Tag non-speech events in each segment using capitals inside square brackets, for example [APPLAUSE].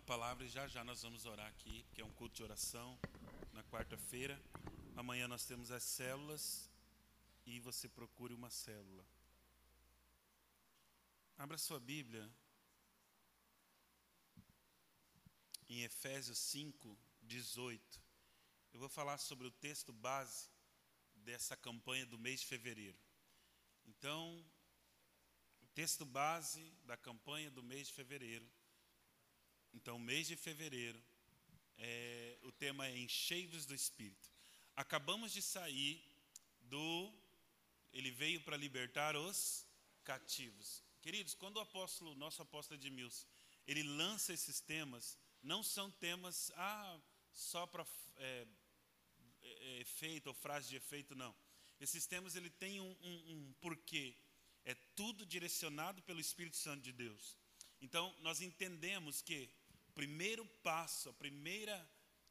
a palavra e já já nós vamos orar aqui, porque é um culto de oração na quarta-feira. Amanhã nós temos as células e você procure uma célula. Abra sua Bíblia em Efésios 5, 18. Eu vou falar sobre o texto base dessa campanha do mês de fevereiro. Então, o texto base da campanha do mês de fevereiro. Então, mês de fevereiro, é, o tema é Encheios do Espírito. Acabamos de sair do. Ele veio para libertar os cativos. Queridos, quando o apóstolo, nosso apóstolo Edmilson, ele lança esses temas, não são temas ah, só para é, é, efeito ou frase de efeito, não. Esses temas ele tem um, um, um porquê. É tudo direcionado pelo Espírito Santo de Deus. Então, nós entendemos que primeiro passo, a primeira,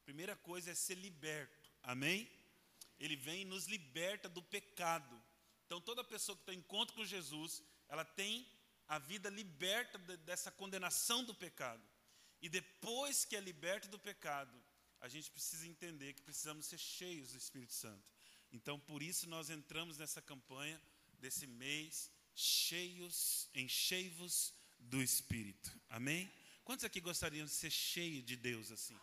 primeira coisa é ser liberto. Amém? Ele vem e nos liberta do pecado. Então, toda pessoa que tem encontro com Jesus, ela tem a vida liberta de, dessa condenação do pecado. E depois que é liberta do pecado, a gente precisa entender que precisamos ser cheios do Espírito Santo. Então, por isso nós entramos nessa campanha desse mês, cheios, encheios do Espírito. Amém? Quantos aqui gostariam de ser cheio de Deus assim?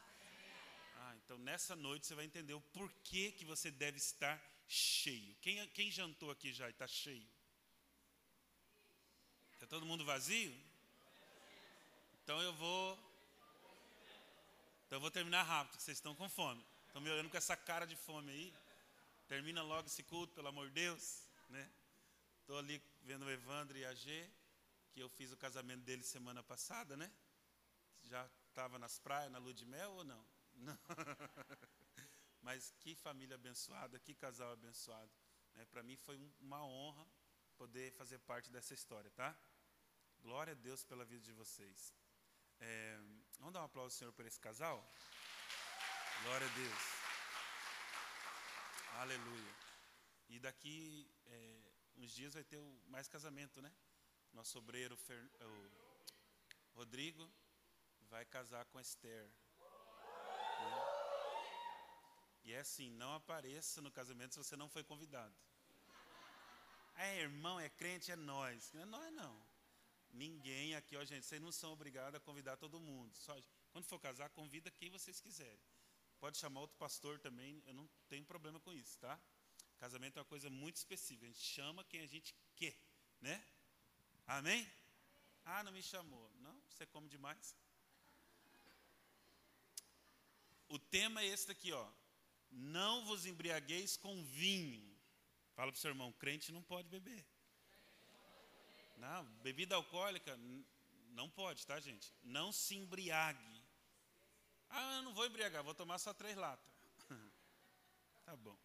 Ah, então nessa noite você vai entender o porquê que você deve estar cheio. Quem, quem jantou aqui já e está cheio? Está todo mundo vazio? Então eu vou então eu vou terminar rápido, porque vocês estão com fome. Estão me olhando com essa cara de fome aí. Termina logo esse culto, pelo amor de Deus. Né? Estou ali vendo o Evandro e a G, que eu fiz o casamento dele semana passada, né? Já estava nas praias, na lua de mel ou não? Não. [LAUGHS] Mas que família abençoada, que casal abençoado. Né? Para mim foi uma honra poder fazer parte dessa história, tá? Glória a Deus pela vida de vocês. É, vamos dar um aplauso, Senhor, por esse casal? Glória a Deus. Aleluia. E daqui é, uns dias vai ter mais casamento, né? Nosso obreiro Fer, o Rodrigo vai casar com Esther. Né? E é assim, não apareça no casamento se você não foi convidado. É irmão, é crente, é nós. Não é nós não. Ninguém aqui, ó, gente, vocês não são obrigados a convidar todo mundo. Só, quando for casar, convida quem vocês quiserem. Pode chamar outro pastor também, eu não tenho problema com isso, tá? Casamento é uma coisa muito específica. A gente chama quem a gente quer, né? Amém? Ah, não me chamou. Não, você come demais. O tema é esse daqui, ó. Não vos embriagueis com vinho. Fala para o seu irmão, crente não pode beber. Não, bebida alcoólica não pode, tá, gente? Não se embriague. Ah, eu não vou embriagar, vou tomar só três latas. [LAUGHS] tá bom.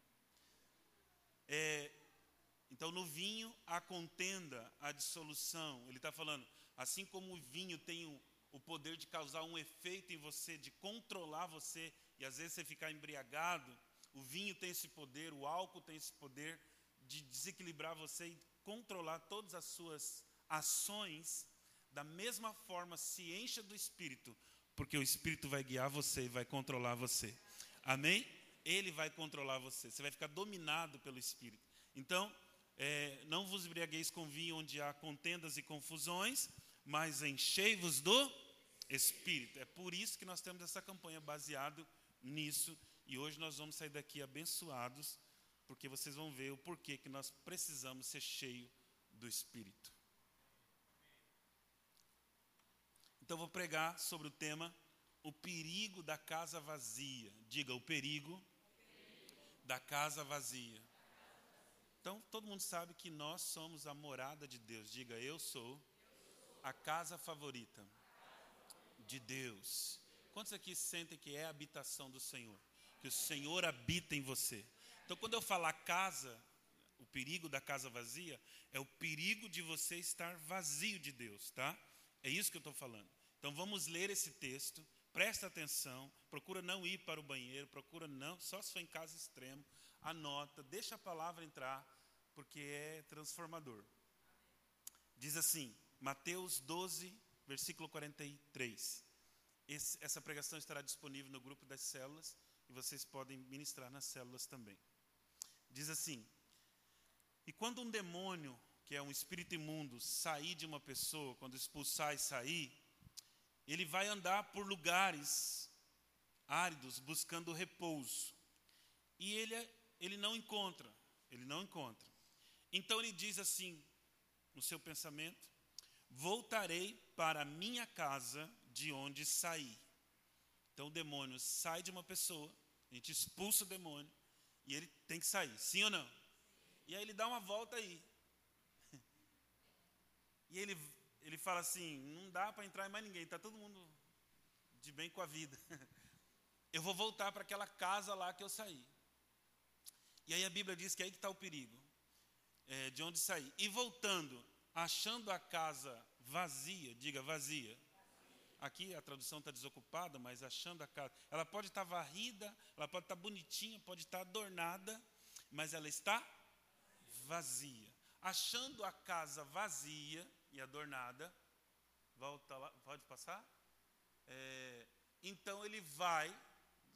É, então, no vinho, a contenda, a dissolução. Ele está falando, assim como o vinho tem o, o poder de causar um efeito em você, de controlar você, e às vezes você ficar embriagado, o vinho tem esse poder, o álcool tem esse poder de desequilibrar você e controlar todas as suas ações, da mesma forma se encha do Espírito, porque o Espírito vai guiar você e vai controlar você. Amém? Ele vai controlar você. Você vai ficar dominado pelo Espírito. Então, é, não vos embriagueis com vinho onde há contendas e confusões, mas enchei-vos do Espírito. É por isso que nós temos essa campanha baseado nisso. E hoje nós vamos sair daqui abençoados porque vocês vão ver o porquê que nós precisamos ser cheio do Espírito. Então vou pregar sobre o tema o perigo da casa vazia. Diga o perigo, o perigo. da casa vazia. Então todo mundo sabe que nós somos a morada de Deus. Diga eu sou a casa favorita de Deus. Quantos aqui sentem que é a habitação do Senhor? Que o Senhor habita em você. Então, quando eu falar casa, o perigo da casa vazia, é o perigo de você estar vazio de Deus, tá? É isso que eu estou falando. Então, vamos ler esse texto, presta atenção, procura não ir para o banheiro, procura não, só se for em caso extremo, anota, deixa a palavra entrar, porque é transformador. Diz assim, Mateus 12, versículo 43. esse, essa pregação estará disponível no grupo das células e vocês podem ministrar nas células também. Diz assim: E quando um demônio, que é um espírito imundo, sair de uma pessoa, quando expulsar e sair, ele vai andar por lugares áridos buscando repouso. E ele, é, ele não encontra, ele não encontra. Então ele diz assim, no seu pensamento: Voltarei para a minha casa de onde saí. Então o demônio sai de uma pessoa, a gente expulsa o demônio e ele tem que sair, sim ou não? E aí ele dá uma volta aí. E ele, ele fala assim: não dá para entrar em mais ninguém, está todo mundo de bem com a vida. [LAUGHS] Eu vou voltar para aquela casa lá que eu saí. E aí a Bíblia diz que é aí que está o perigo, é, de onde saí. E voltando, achando a casa vazia, diga vazia. Aqui a tradução está desocupada, mas achando a casa. Ela pode estar tá varrida, ela pode estar tá bonitinha, pode estar tá adornada, mas ela está vazia. Achando a casa vazia e adornada, volta lá, pode passar? É, então ele vai,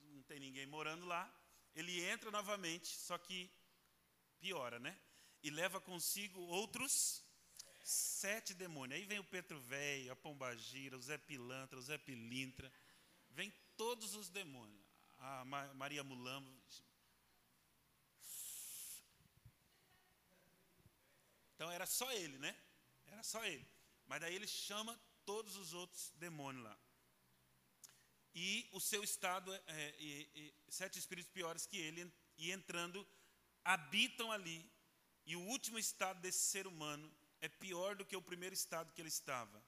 não tem ninguém morando lá, ele entra novamente, só que piora, né? E leva consigo outros sete demônios. Aí vem o Petro Velho, a Pombagira, o Zé Pilantra, o Zé Pilintra. Vem todos os demônios. A Maria Mulambo. Então era só ele, né? Era só ele. Mas daí ele chama todos os outros demônios lá. E o seu estado, é, é, é, sete espíritos piores que ele, e entrando, habitam ali. E o último estado desse ser humano é pior do que o primeiro estado que ele estava.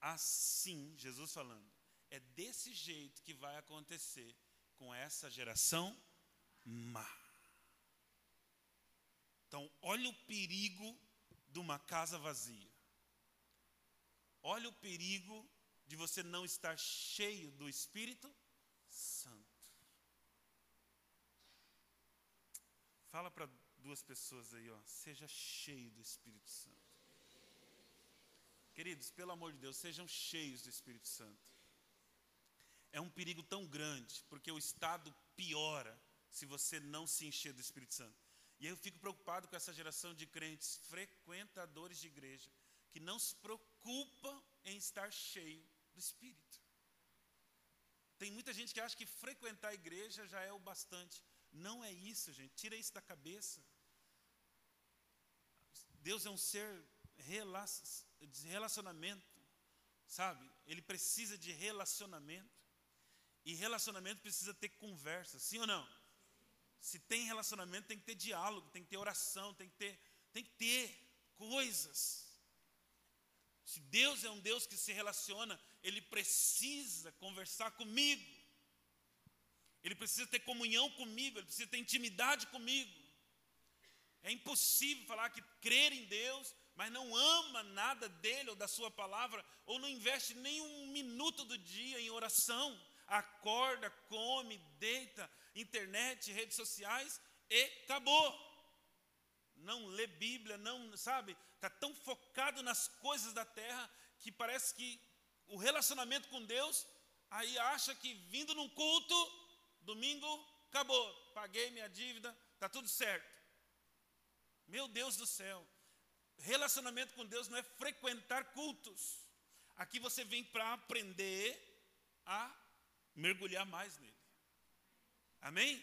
Assim, Jesus falando, é desse jeito que vai acontecer com essa geração má. Então, olha o perigo de uma casa vazia. Olha o perigo de você não estar cheio do Espírito Santo. Fala para duas pessoas aí, ó, seja cheio do Espírito Santo. Queridos, pelo amor de Deus, sejam cheios do Espírito Santo. É um perigo tão grande, porque o estado piora se você não se encher do Espírito Santo. E eu fico preocupado com essa geração de crentes frequentadores de igreja que não se preocupam em estar cheio do Espírito. Tem muita gente que acha que frequentar a igreja já é o bastante. Não é isso, gente. Tira isso da cabeça. Deus é um ser relacionamento, sabe? Ele precisa de relacionamento. E relacionamento precisa ter conversa, sim ou não? Se tem relacionamento, tem que ter diálogo, tem que ter oração, tem que ter, tem que ter coisas. Se Deus é um Deus que se relaciona, Ele precisa conversar comigo. Ele precisa ter comunhão comigo, Ele precisa ter intimidade comigo. É impossível falar que crer em Deus mas não ama nada dele ou da sua palavra, ou não investe nem um minuto do dia em oração, acorda, come, deita, internet, redes sociais e acabou. Não lê Bíblia, não, sabe? Está tão focado nas coisas da terra que parece que o relacionamento com Deus, aí acha que vindo num culto, domingo, acabou, paguei minha dívida, está tudo certo. Meu Deus do céu, relacionamento com Deus não é frequentar cultos. Aqui você vem para aprender a mergulhar mais nele. Amém?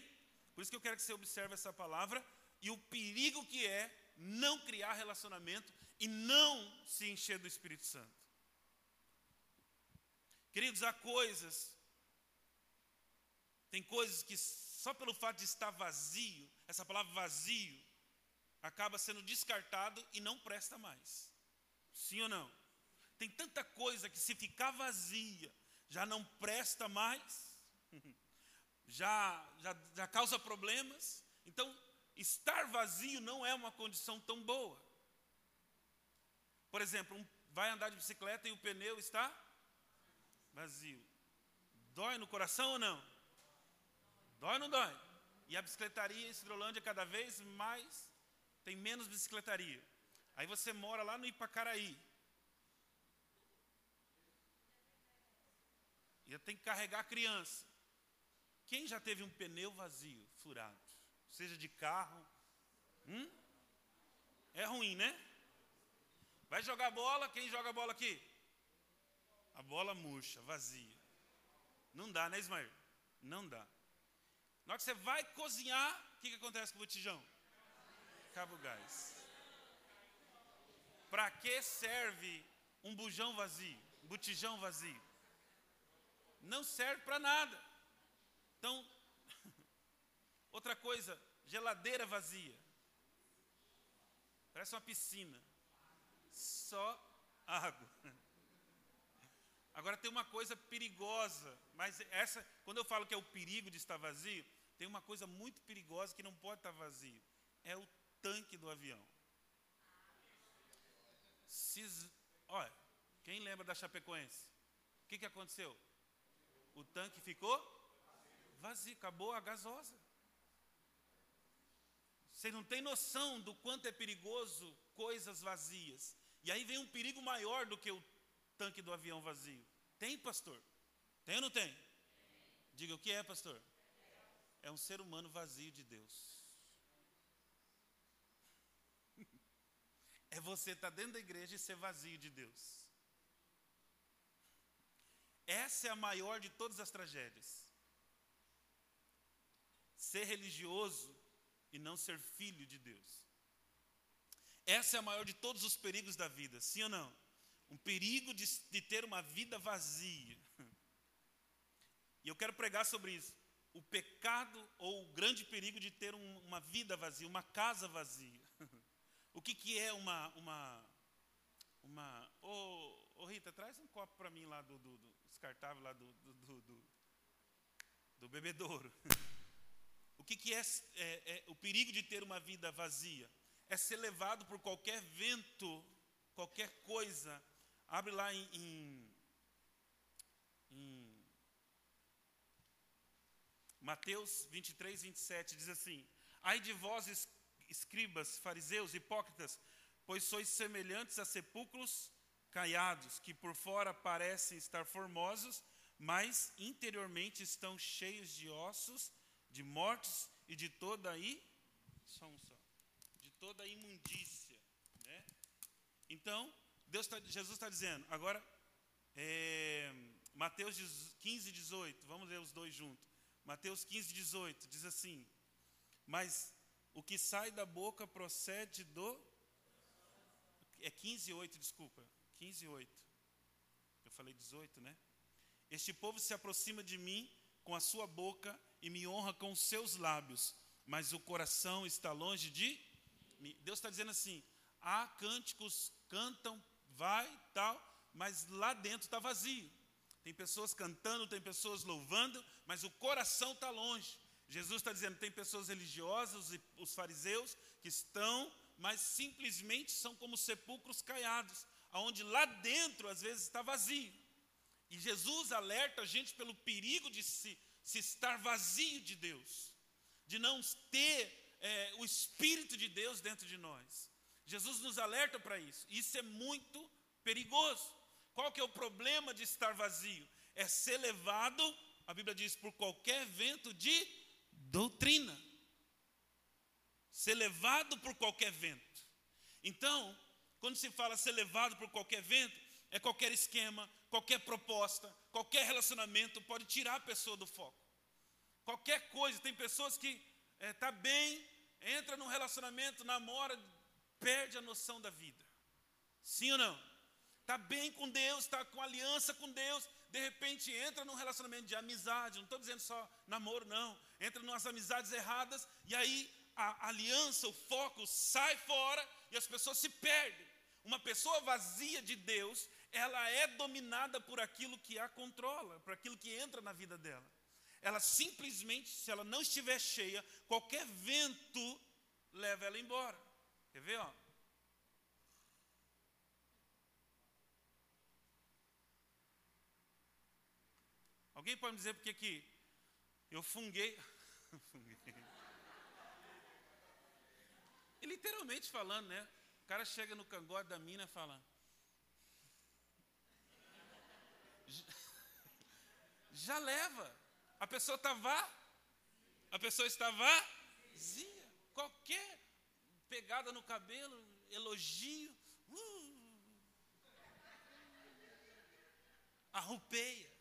Por isso que eu quero que você observe essa palavra e o perigo que é não criar relacionamento e não se encher do Espírito Santo. Queridos, há coisas, tem coisas que só pelo fato de estar vazio, essa palavra vazio, acaba sendo descartado e não presta mais. Sim ou não? Tem tanta coisa que se ficar vazia já não presta mais, [LAUGHS] já, já, já causa problemas. Então, estar vazio não é uma condição tão boa. Por exemplo, um, vai andar de bicicleta e o pneu está vazio. Dói no coração ou não? Dói ou não dói? E a bicicletaria em Hidrolândia cada vez mais tem menos bicicletaria. Aí você mora lá no Ipacaraí. Ia ter que carregar a criança. Quem já teve um pneu vazio, furado? Seja de carro. Hum? É ruim, né? Vai jogar bola, quem joga bola aqui? A bola murcha, vazia. Não dá, né, Ismael? Não dá. Na hora que você vai cozinhar, o que, que acontece com o botijão? Acaba o gás. Para que serve um bujão vazio, um botijão vazio? Não serve para nada. Então, [LAUGHS] outra coisa, geladeira vazia. Parece uma piscina. Só água. [LAUGHS] Agora tem uma coisa perigosa, mas essa, quando eu falo que é o perigo de estar vazio, tem uma coisa muito perigosa que não pode estar vazio. É o tanque do avião. Se, olha, quem lembra da Chapecoense? O que, que aconteceu? O tanque ficou vazio, acabou a gasosa. Você não tem noção do quanto é perigoso coisas vazias. E aí vem um perigo maior do que o tanque do avião vazio. Tem, pastor? Tem ou não tem? Diga o que é, pastor? É um ser humano vazio de Deus. É você estar dentro da igreja e ser vazio de Deus. Essa é a maior de todas as tragédias. Ser religioso e não ser filho de Deus. Essa é a maior de todos os perigos da vida, sim ou não? Um perigo de, de ter uma vida vazia. [LAUGHS] E eu quero pregar sobre isso. O pecado ou o grande perigo de ter um, uma vida vazia, uma casa vazia. O que, que é uma. uma, uma ô, oh, Rita, traz um copo para mim lá do, do, do, descartável, lá do, do, do, do bebedouro. [LAUGHS] O que, que é, é, é o perigo de ter uma vida vazia? É ser levado por qualquer vento, qualquer coisa Abre lá em, em, em Mateus 23, 27, diz assim: Ai de vós, escribas, fariseus, hipócritas, pois sois semelhantes a sepulcros caiados, que por fora parecem estar formosos, mas interiormente estão cheios de ossos, de mortos e de toda aí, só um só, de toda imundícia. Né? Então, Deus tá, Jesus está dizendo, agora, é, Mateus 15, 18, vamos ler os dois juntos. Mateus 15, 18, diz assim: Mas o que sai da boca procede do. É 15, 8, desculpa. 15, 8. Eu falei 18, né? Este povo se aproxima de mim com a sua boca e me honra com os seus lábios, mas o coração está longe de mim. Deus está dizendo assim: há cânticos, cantam vai tal, mas lá dentro está vazio. Tem pessoas cantando, tem pessoas louvando, mas o coração está longe. Jesus está dizendo: tem pessoas religiosas, os fariseus, que estão, mas simplesmente são como sepulcros caiados, aonde lá dentro às vezes está vazio. E Jesus alerta a gente pelo perigo de se, se estar vazio de Deus, de não ter é, o Espírito de Deus dentro de nós. Jesus nos alerta para isso. Isso é muito perigoso. Qual que é o problema de estar vazio? É ser levado, a Bíblia diz, por qualquer vento de doutrina. Ser levado por qualquer vento. Então, quando se fala ser levado por qualquer vento, é qualquer esquema, qualquer proposta, qualquer relacionamento pode tirar a pessoa do foco. Qualquer coisa, tem pessoas que está é, tá bem, entra num relacionamento, namora, perde a noção da vida. Sim ou não? Está bem com Deus, está com aliança com Deus, de repente entra num relacionamento de amizade, não estou dizendo só namoro, não. Entra em umas amizades erradas, e aí a aliança, o foco sai fora e as pessoas se perdem. Uma pessoa vazia de Deus, ela é dominada por aquilo que a controla, por aquilo que entra na vida dela. Ela simplesmente, se ela não estiver cheia, qualquer vento leva ela embora. Quer ver? Ó? Alguém pode me dizer porque que eu funguei? [LAUGHS] funguei. E literalmente falando, né? O cara chega no cangote da mina e fala. já leva. A pessoa está vá, a pessoa está vazia. Qualquer pegada no cabelo, elogio, uh, arrupeia.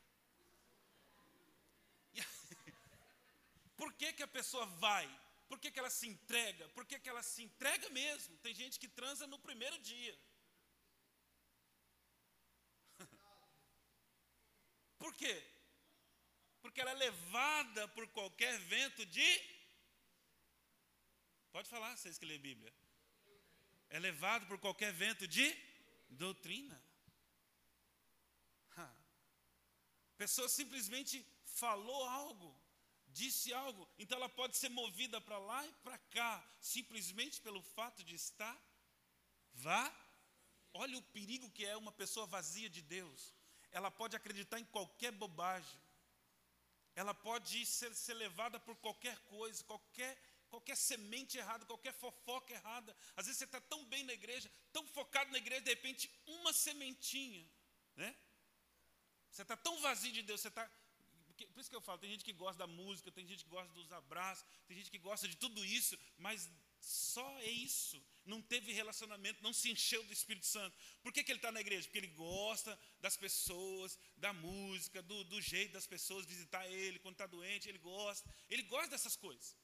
Por que, que a pessoa vai? Por que, que ela se entrega? Por que, que ela se entrega mesmo? Tem gente que transa no primeiro dia. [LAUGHS] Por quê? Porque ela é levada por qualquer vento de. Pode falar, vocês que lê Bíblia. É levado por qualquer vento de doutrina. A pessoa simplesmente falou algo disse algo, então ela pode ser movida para lá e para cá, simplesmente pelo fato de estar vá. Olha o perigo que é uma pessoa vazia de Deus. Ela pode acreditar em qualquer bobagem. Ela pode ser, ser levada por qualquer coisa, qualquer qualquer semente errada, qualquer fofoca errada. Às vezes você está tão bem na igreja, tão focado na igreja, de repente uma sementinha, né? Você está tão vazio de Deus, você está porque, por isso que eu falo, tem gente que gosta da música, tem gente que gosta dos abraços, tem gente que gosta de tudo isso, mas só é isso. Não teve relacionamento, não se encheu do Espírito Santo. Por que, que ele está na igreja? Porque ele gosta das pessoas, da música, do, do jeito das pessoas visitar ele quando está doente, ele gosta. Ele gosta dessas coisas.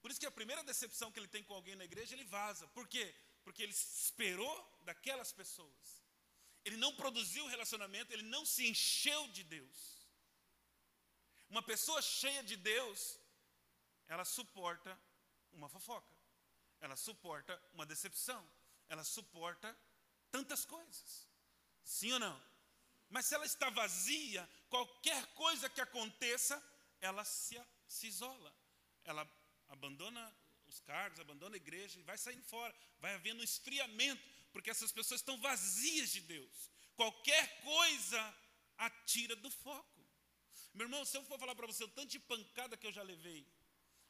Por isso que a primeira decepção que ele tem com alguém na igreja, ele vaza. Por quê? Porque ele esperou daquelas pessoas. Ele não produziu relacionamento, ele não se encheu de Deus. Uma pessoa cheia de Deus, ela suporta uma fofoca, ela suporta uma decepção, ela suporta tantas coisas. Sim ou não? Mas se ela está vazia, qualquer coisa que aconteça, ela se, se isola. Ela abandona os cargos, abandona a igreja e vai saindo fora. Vai havendo um esfriamento, porque essas pessoas estão vazias de Deus. Qualquer coisa a tira do foco. Meu irmão, se eu for falar para você o tanto de pancada que eu já levei.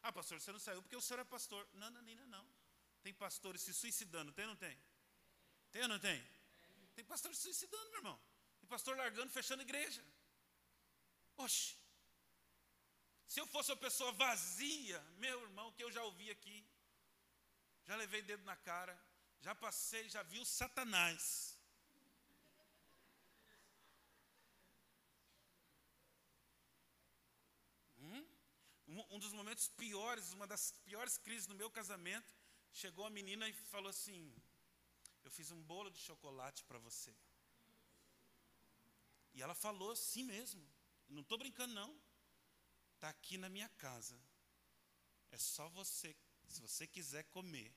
Ah, pastor, você não saiu porque o senhor é pastor. Não, não, não, não. Tem pastores se suicidando, tem ou não tem? Tem ou não tem? Tem pastor se suicidando, meu irmão. Tem pastor largando, fechando igreja. Oxe. Se eu fosse uma pessoa vazia, meu irmão, que eu já ouvi aqui, já levei dedo na cara, já passei, já vi o Satanás. Um dos momentos piores, uma das piores crises no meu casamento, chegou a menina e falou assim: Eu fiz um bolo de chocolate para você. E ela falou assim mesmo, não estou brincando não. Está aqui na minha casa. É só você, se você quiser comer,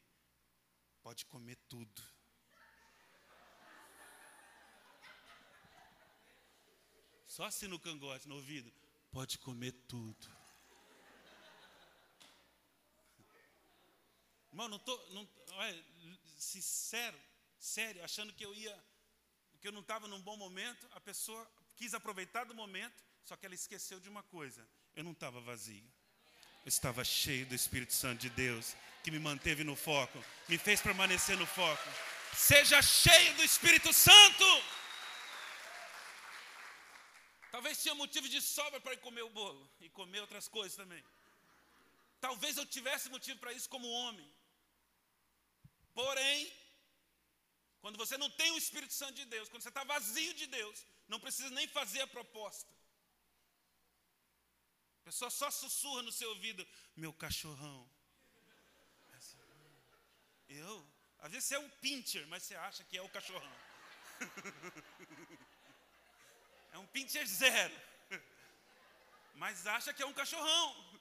pode comer tudo. Só assim no cangote, no ouvido, pode comer tudo. Irmão, não estou, não, olha, sincero, sério, achando que eu ia, que eu não estava num bom momento, a pessoa quis aproveitar do momento, só que ela esqueceu de uma coisa: eu não estava vazio. Eu estava cheio do Espírito Santo de Deus, que me manteve no foco, me fez permanecer no foco. Seja cheio do Espírito Santo. Talvez tinha motivo de sobra para ir comer o bolo e comer outras coisas também. Talvez eu tivesse motivo para isso como homem. Porém, quando você não tem o Espírito Santo de Deus, quando você está vazio de Deus, não precisa nem fazer a proposta. A pessoa só sussurra no seu ouvido: meu cachorrão. Eu, às vezes você é um pincher, mas você acha que é o cachorrão. [LAUGHS] é um pincher zero, [LAUGHS] mas acha que é um cachorrão.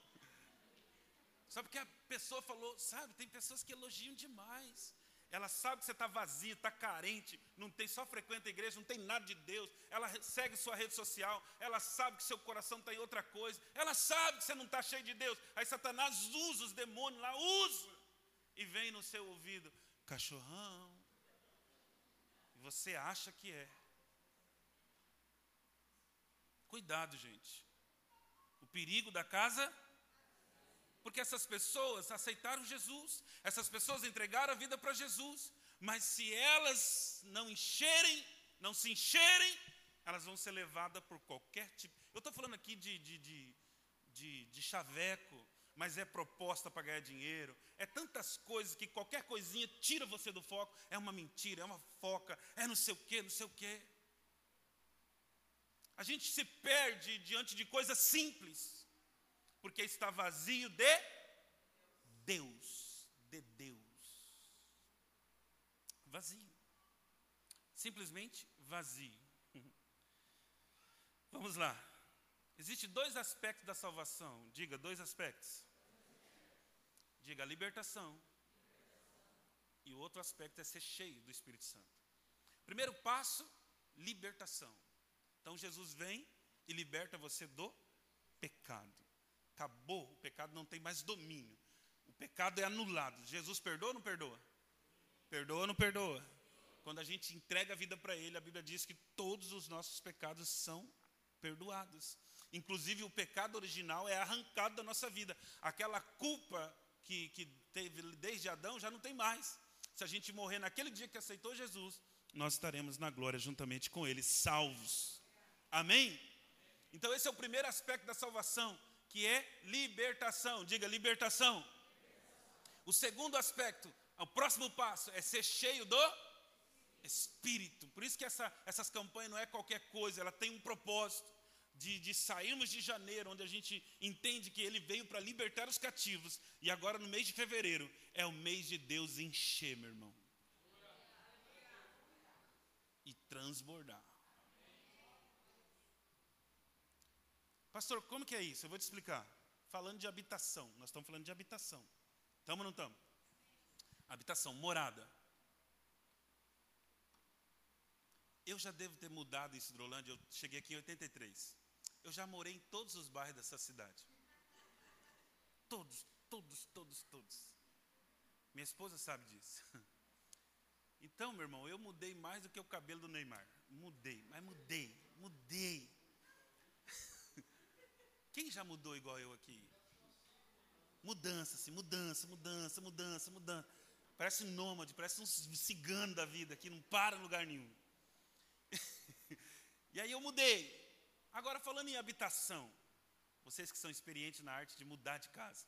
Só porque a pessoa falou, sabe, tem pessoas que elogiam demais. Ela sabe que você está vazio, está carente, não tem só frequenta a igreja, não tem nada de Deus. Ela segue sua rede social, ela sabe que seu coração está em outra coisa. Ela sabe que você não está cheio de Deus. Aí Satanás usa os demônios lá, usa. E vem no seu ouvido, cachorrão. E você acha que é. Cuidado, gente. O perigo da casa porque essas pessoas aceitaram Jesus, essas pessoas entregaram a vida para Jesus, mas se elas não encherem, não se encherem elas vão ser levadas por qualquer tipo. Eu estou falando aqui de, de, de, de, de chaveco, mas é proposta para ganhar dinheiro. É tantas coisas que qualquer coisinha tira você do foco. É uma mentira, é uma foca, é não sei o quê, não sei o quê. A gente se perde diante de coisas simples, porque está vazio de Deus, de Deus. Vazio. Simplesmente vazio. [LAUGHS] Vamos lá. Existem dois aspectos da salvação. Diga, dois aspectos. Diga, a libertação. E o outro aspecto é ser cheio do Espírito Santo. Primeiro passo, libertação. Então Jesus vem e liberta você do pecado. Acabou, o pecado não tem mais domínio. O pecado é anulado. Jesus perdoa ou não perdoa? Perdoa ou não perdoa? Quando a gente entrega a vida para Ele, a Bíblia diz que todos os nossos pecados são perdoados. Inclusive, o pecado original é arrancado da nossa vida. Aquela culpa que, que teve desde Adão já não tem mais. Se a gente morrer naquele dia que aceitou Jesus, nós estaremos na glória juntamente com Ele, salvos. Amém? Então, esse é o primeiro aspecto da salvação, que é libertação. Diga libertação. O segundo aspecto, o próximo passo, é ser cheio do Espírito. Por isso que essa, essas campanhas não é qualquer coisa, ela tem um propósito de, de sairmos de janeiro, onde a gente entende que ele veio para libertar os cativos, e agora no mês de fevereiro é o mês de Deus encher, meu irmão. E transbordar. Pastor, como que é isso? Eu vou te explicar. Falando de habitação, nós estamos falando de habitação. Estamos ou não estamos? Habitação, morada. Eu já devo ter mudado em Cidrolândia, eu cheguei aqui em 83. Eu já morei em todos os bairros dessa cidade. Todos, todos, todos, todos. Minha esposa sabe disso. [LAUGHS] Então, meu irmão, eu mudei mais do que o cabelo do Neymar. Mudei, mas mudei, mudei. Já mudou igual eu aqui? Mudança, assim, mudança, mudança, mudança, mudança. Parece um nômade, parece um cigano da vida que não para em lugar nenhum. [LAUGHS] e aí eu mudei. Agora, falando em habitação, vocês que são experientes na arte de mudar de casa.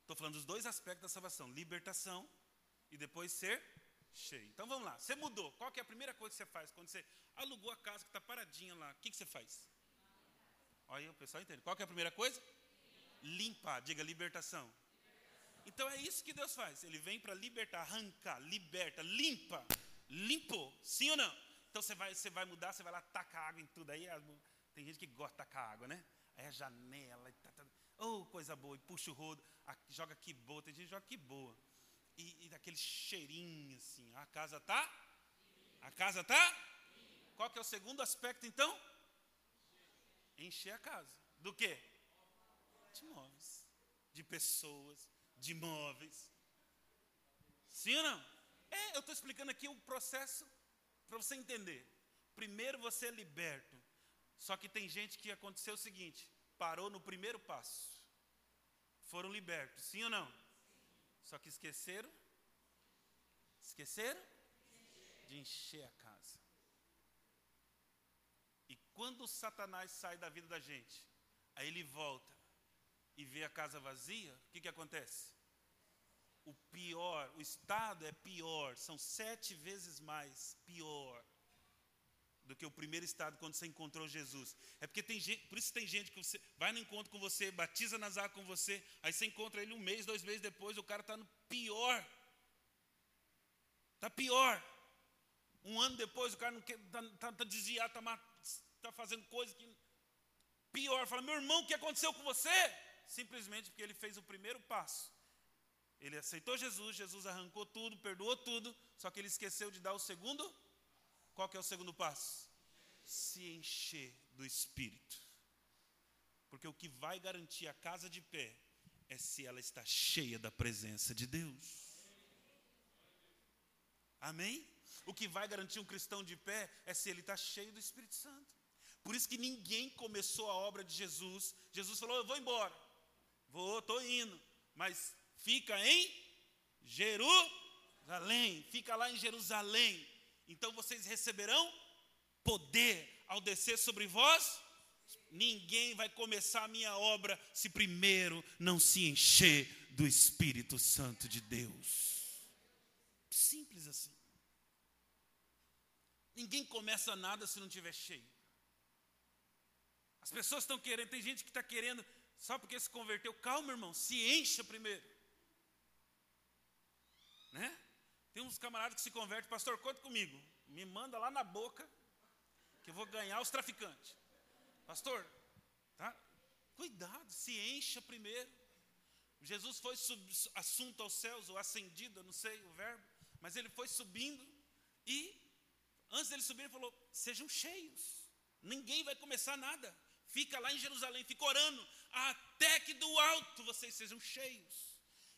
Estou falando dos dois aspectos da salvação: libertação e depois ser cheio. Então vamos lá. Você mudou. Qual é a primeira coisa que você faz quando você alugou a casa que está paradinha lá? O que, que você faz? Olha o pessoal entende. Qual é a primeira coisa? Limpar. Diga libertação. Então é isso que Deus faz. Ele vem para libertar, arrancar, liberta, limpa. Limpou. Sim ou não? Então você vai, você vai mudar, você vai lá tacar água em tudo. Aí tem gente que gosta de tacar água, né? Aí a janela, tá, tá, oh, coisa boa, e puxa o rodo, joga que boa, tem gente que joga que boa. E, e daquele cheirinho assim, a casa tá? A casa tá? Qual que é o segundo aspecto então? Encher a casa. Do quê? De móveis, de pessoas, de móveis. Sim ou não? É, eu estou explicando aqui o processo para você entender. Primeiro você é liberto. Só que tem gente que aconteceu o seguinte: parou no primeiro passo. Foram libertos, sim ou não? Só que esqueceram? Esqueceram? De encher a casa. Quando Satanás sai da vida da gente, aí ele volta e vê a casa vazia, o que, que acontece? o pior, o estado é pior, são sete vezes mais pior do que o primeiro estado quando você encontrou Jesus. É porque tem gente, por isso tem gente que você vai no encontro com você, batiza águas com você, aí você encontra ele um mês, dois meses depois, o cara está no pior. Está pior. Um ano depois o cara está tá, tá desviado, está tá fazendo coisa que. Pior. Fala, meu irmão, o que aconteceu com você? Simplesmente porque ele fez o primeiro passo ele aceitou Jesus, Jesus arrancou tudo, perdoou tudo, só que ele esqueceu de dar o segundo. Qual que é o segundo passo? Se encher do Espírito. Porque o que vai garantir a casa de pé é se ela está cheia da presença de Deus. Amém? O que vai garantir um cristão de pé é se ele está cheio do Espírito Santo. Por isso que ninguém começou a obra de Jesus. Jesus falou: Eu vou embora, vou, estou indo, mas fica em Jerusalém. Fica lá em Jerusalém. Então vocês receberão poder ao descer sobre vós. Ninguém vai começar a minha obra se primeiro não se encher do Espírito Santo de Deus. Simples assim. Ninguém começa nada se não tiver cheio. As pessoas estão querendo, tem gente que está querendo, só porque se converteu. Calma, irmão, se encha primeiro. Né? Tem uns camaradas que se convertem, pastor, conta comigo. Me manda lá na boca, que eu vou ganhar os traficantes. Pastor, tá? Cuidado, se encha primeiro. Jesus foi sub, assunto aos céus, ou ascendido, não sei o verbo, mas ele foi subindo e antes dele subir ele falou: "Sejam cheios. Ninguém vai começar nada. Fica lá em Jerusalém, fica orando até que do alto vocês sejam cheios."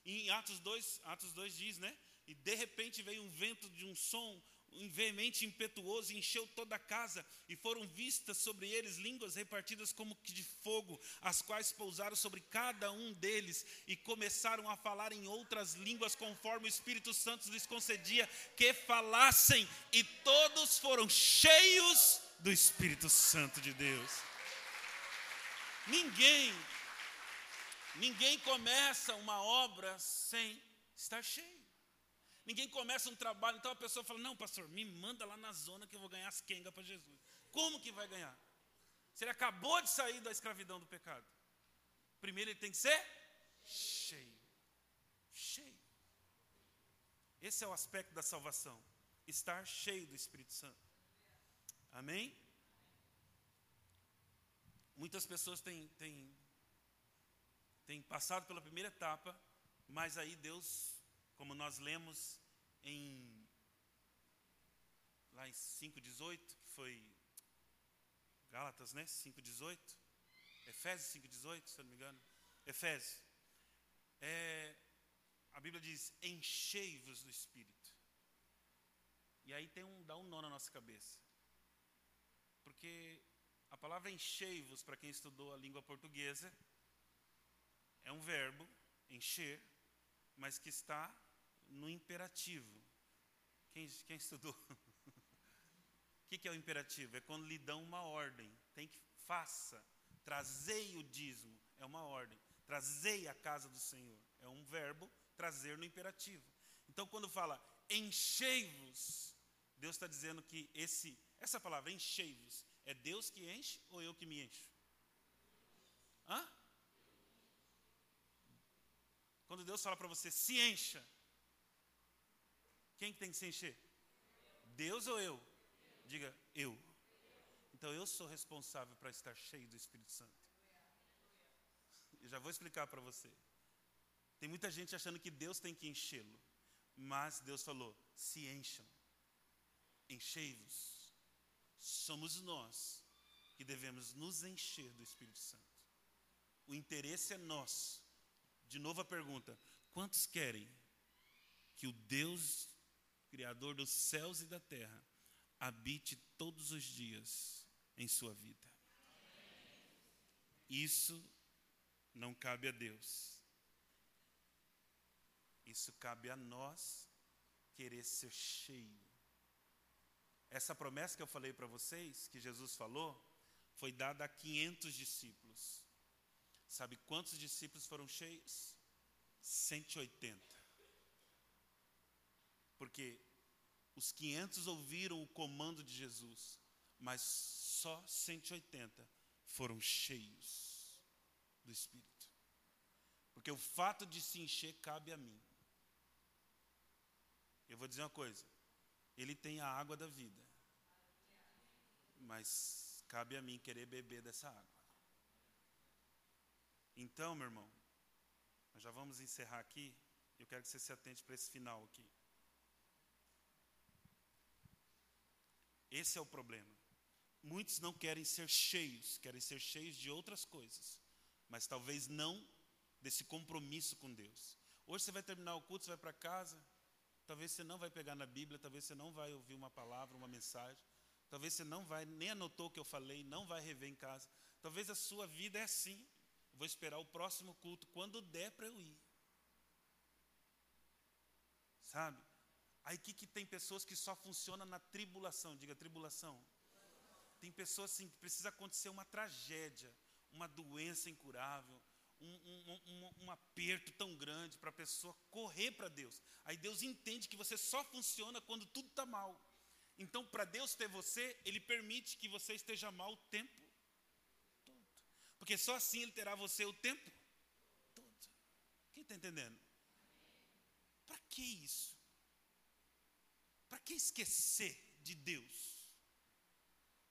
E em Atos 2, Atos 2 diz, né? E de repente veio um vento de um som um veemente impetuoso encheu toda a casa, e foram vistas sobre eles línguas repartidas como que de fogo, as quais pousaram sobre cada um deles, e começaram a falar em outras línguas, conforme o Espírito Santo lhes concedia que falassem, e todos foram cheios do Espírito Santo de Deus. Ninguém, ninguém começa uma obra sem estar cheio. Ninguém começa um trabalho, então a pessoa fala: Não, pastor, me manda lá na zona que eu vou ganhar as quengas para Jesus. Como que vai ganhar? Se ele acabou de sair da escravidão do pecado, primeiro ele tem que ser cheio. Cheio. Esse é o aspecto da salvação. Estar cheio do Espírito Santo. Amém? Muitas pessoas têm, têm, têm passado pela primeira etapa, mas aí Deus, como nós lemos em lá em 5:18, que foi Gálatas, né? 5:18, Efésios 5:18, se eu não me engano. Efésios. É, a Bíblia diz: "Enchei-vos do Espírito". E aí tem um dá um nó na nossa cabeça. Porque a palavra enchei-vos para quem estudou a língua portuguesa é um verbo encher, mas que está no imperativo. Quem, quem estudou? o [LAUGHS] que, que é o imperativo? É quando lhe dão uma ordem. Tem que faça. Trazei o dízimo. É uma ordem. Trazei a casa do Senhor. É um verbo trazer no imperativo. Então, quando fala enchei-vos, Deus está dizendo que esse, essa palavra enchei-vos é Deus que enche ou eu que me encho? Hã? Quando Deus fala para você se encha, quem que tem que se encher? Deus ou eu? Diga, eu. Então eu sou responsável para estar cheio do Espírito Santo. Eu já vou explicar para você. Tem muita gente achando que Deus tem que enchê-lo. Mas Deus falou: se encham, enchei-vos. Somos nós que devemos nos encher do Espírito Santo. O interesse é nosso. De novo a pergunta: quantos querem que o Deus Criador dos céus e da terra, habite todos os dias em sua vida. Isso não cabe a Deus. Isso cabe a nós querer ser cheio. Essa promessa que eu falei para vocês, que Jesus falou, foi dada a 500 discípulos. Sabe quantos discípulos foram cheios? 180 porque os 500 ouviram o comando de Jesus, mas só 180 foram cheios do Espírito. Porque o fato de se encher cabe a mim. Eu vou dizer uma coisa: Ele tem a água da vida, mas cabe a mim querer beber dessa água. Então, meu irmão, nós já vamos encerrar aqui. Eu quero que você se atente para esse final aqui. Esse é o problema. Muitos não querem ser cheios, querem ser cheios de outras coisas, mas talvez não desse compromisso com Deus. Hoje você vai terminar o culto, você vai para casa, talvez você não vai pegar na Bíblia, talvez você não vai ouvir uma palavra, uma mensagem, talvez você não vai, nem anotou o que eu falei, não vai rever em casa. Talvez a sua vida é assim. Vou esperar o próximo culto, quando der para eu ir. Sabe? Aí que, que tem pessoas que só funcionam na tribulação, diga tribulação. tem pessoas assim que precisa acontecer uma tragédia, uma doença incurável, um, um, um, aperto tão grande para a pessoa correr para Deus. Aí Deus entende que você só funciona quando tudo está mal. Então, para Deus ter você, Ele permite que você esteja mal o tempo todo. Porque só assim Ele terá você o tempo todo. Quem está entendendo? Para que isso? Para que esquecer de Deus?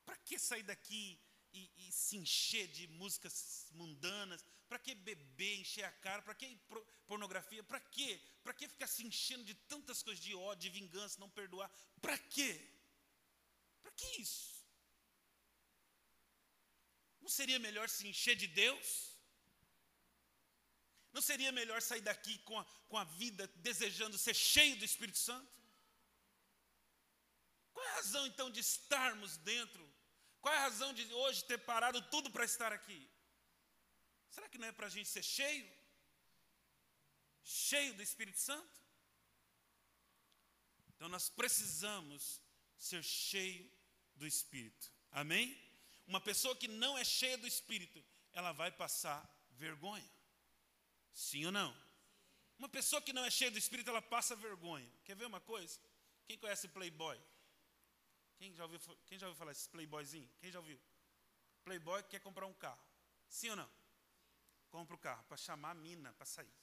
Para que sair daqui e, e, se encher de músicas mundanas? Para que beber, encher a cara? Para que pornografia? Para quê? Para que ficar se enchendo de tantas coisas de ódio, de vingança, não perdoar? Para quê? Para que isso? Não seria melhor se encher de Deus? Não seria melhor sair daqui com a, com a vida desejando ser cheio do Espírito Santo? Qual é a razão então de estarmos dentro qual é a razão de hoje ter parado tudo para estar aqui? Será que não é para a gente ser cheio? Cheio do Espírito Santo? Então nós precisamos ser cheio do Espírito. Amém? Uma pessoa que não é cheia do Espírito, ela vai passar vergonha. Sim ou não? Uma pessoa que não é cheia do Espírito, ela passa vergonha. Quer ver uma coisa? Quem conhece Playboy? Quem já ouviu, quem já ouviu falar desses playboyzinho? Quem já ouviu? Playboy quer comprar um carro. Sim ou não? Compra o carro para chamar a mina para sair.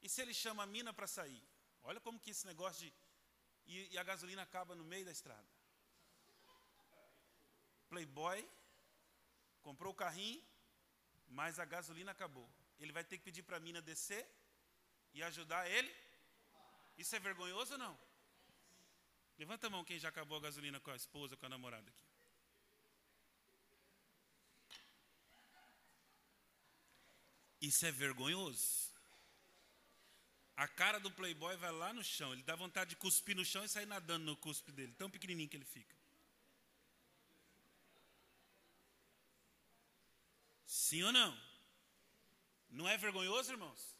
E se ele chama a mina para sair? Olha como que esse negócio de. E, e a gasolina acaba no meio da estrada. Playboy comprou o carrinho, mas a gasolina acabou. Ele vai ter que pedir para a mina descer e ajudar ele. Isso é vergonhoso ou não? Levanta a mão quem já acabou a gasolina com a esposa, com a namorada aqui. Isso é vergonhoso. A cara do playboy vai lá no chão. Ele dá vontade de cuspir no chão e sair nadando no cuspe dele. Tão pequenininho que ele fica. Sim ou não? Não é vergonhoso, irmãos?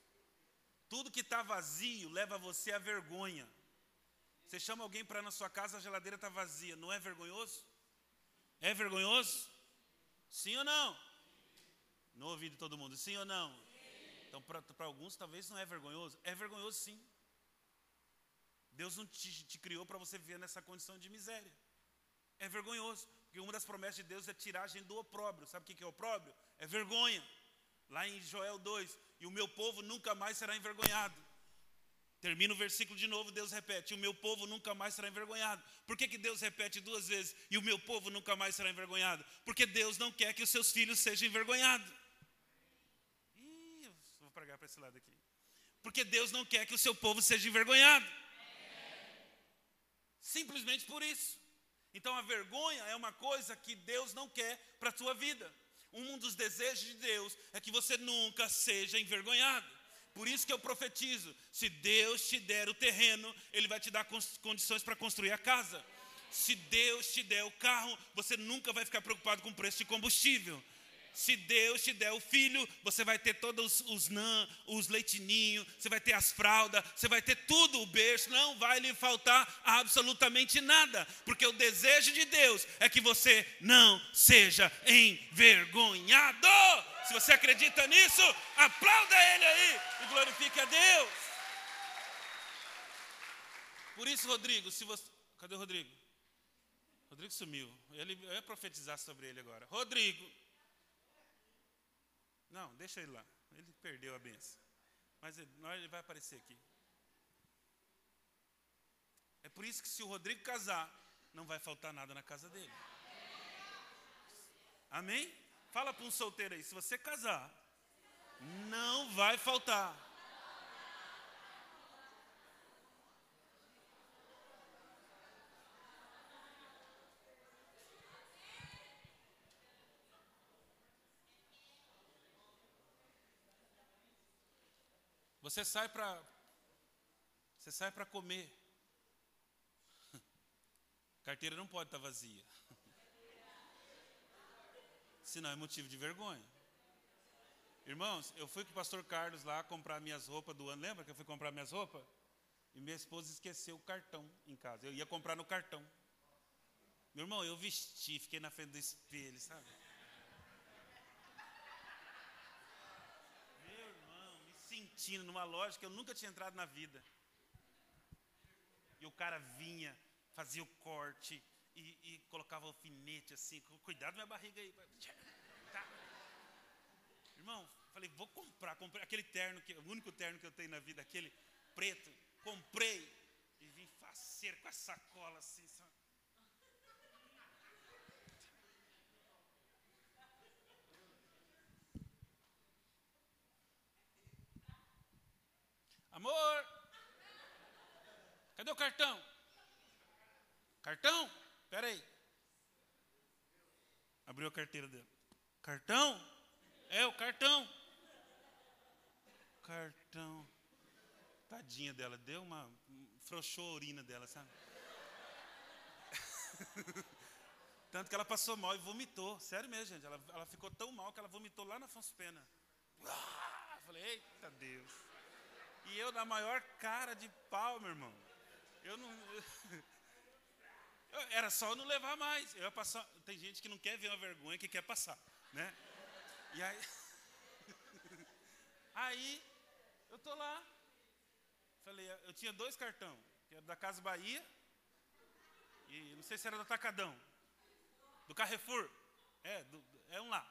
Tudo que está vazio leva você à vergonha. Você chama alguém para na sua casa, a geladeira está vazia. Não é vergonhoso? É vergonhoso? Sim ou não? No ouvido de todo mundo, sim ou não? Então, para alguns, talvez não é vergonhoso. É vergonhoso, sim. Deus não te, te criou para você viver nessa condição de miséria. É vergonhoso. Porque uma das promessas de Deus é tirar a gente do opróbrio. Sabe o que é opróbrio? É vergonha. Lá em Joel 2, e o meu povo nunca mais será envergonhado. Termina o versículo de novo, Deus repete: O meu povo nunca mais será envergonhado. Por que, que Deus repete duas vezes? E o meu povo nunca mais será envergonhado? Porque Deus não quer que os seus filhos sejam envergonhados. Ih, eu vou pregar para esse lado aqui. Porque Deus não quer que o seu povo seja envergonhado. Simplesmente por isso. Então a vergonha é uma coisa que Deus não quer para a sua vida. Um dos desejos de Deus é que você nunca seja envergonhado. Por isso que eu profetizo: se Deus te der o terreno, Ele vai te dar condições para construir a casa. Se Deus te der o carro, você nunca vai ficar preocupado com o preço de combustível. Se Deus te der o filho, você vai ter todos os nã, os leitinhos, você vai ter as fraldas, você vai ter tudo, o berço, não vai lhe faltar absolutamente nada, porque o desejo de Deus é que você não seja envergonhado. Se você acredita nisso, aplauda Ele aí e glorifique a Deus. Por isso, Rodrigo, se você. Cadê o Rodrigo? Rodrigo sumiu. Eu ia profetizar sobre ele agora. Rodrigo. Não, deixa ele lá. Ele perdeu a benção. Mas ele, ele vai aparecer aqui. É por isso que se o Rodrigo casar, não vai faltar nada na casa dele. Amém? Fala para um solteiro aí, se você casar, não vai faltar. Você sai para você sai para comer. [LAUGHS] Carteira não pode estar tá vazia [LAUGHS] senão é motivo de vergonha. Irmãos, eu fui com o pastor Carlos lá comprar minhas roupas do ano. Lembra que eu fui comprar minhas roupas? E minha esposa esqueceu o cartão em casa. Eu ia comprar no cartão. Meu irmão, eu vesti, fiquei na frente do espelho, sabe? Meu irmão, numa loja que eu nunca tinha entrado na vida. E o cara vinha, fazia o corte e, e colocava alfinete assim, cuidado minha barriga aí. Tá. Irmão, falei, vou comprar, comprei aquele terno, que, o único terno que eu tenho na vida, aquele preto, comprei e vim faceiro com a sacola assim, sabe? Amor, cadê o cartão? Cartão? Espera aí. Abriu a carteira dele. Cartão? É, o cartão. Cartão. Tadinha dela, deu uma. frouxou a urina dela, sabe? [LAUGHS] Tanto que ela passou mal e vomitou. Sério mesmo, gente. Ela, ela ficou tão mal que ela vomitou lá na Afonso Pena. Ah, falei, eita Deus. E eu na maior cara de pau, meu irmão. Eu não. Eu, era só eu não levar mais. Eu ia passar. Tem gente que não quer ver uma vergonha, que quer passar, né? E aí. [LAUGHS] aí, eu tô lá. Falei, eu tinha dois cartão, que era da Casa Bahia e não sei se era do Atacadão, do Carrefour. É, do, é um lá.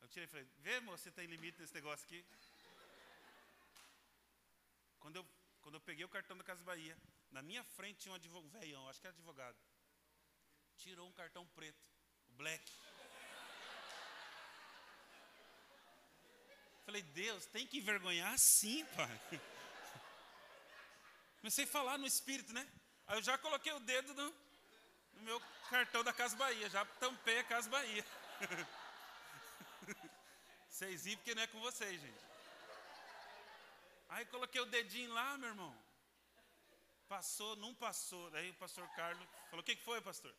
Eu tirei e falei, vê, moço, você tem limite nesse negócio aqui. Quando eu, quando eu peguei o cartão da Casa Bahia, na minha frente tinha um advogado, velhão, acho que era advogado. Tirou um cartão preto, o black. Falei, Deus, tem que envergonhar sim, pai. [LAUGHS] Comecei a falar no espírito, né? Aí eu já coloquei o dedo no, no meu cartão da Casa Bahia, já tampei a Casa Bahia. [LAUGHS] Vocês ri porque não é com vocês, gente. Aí coloquei o dedinho lá, meu irmão. Passou, não passou. Daí o pastor Carlos falou: O que, que foi, pastor?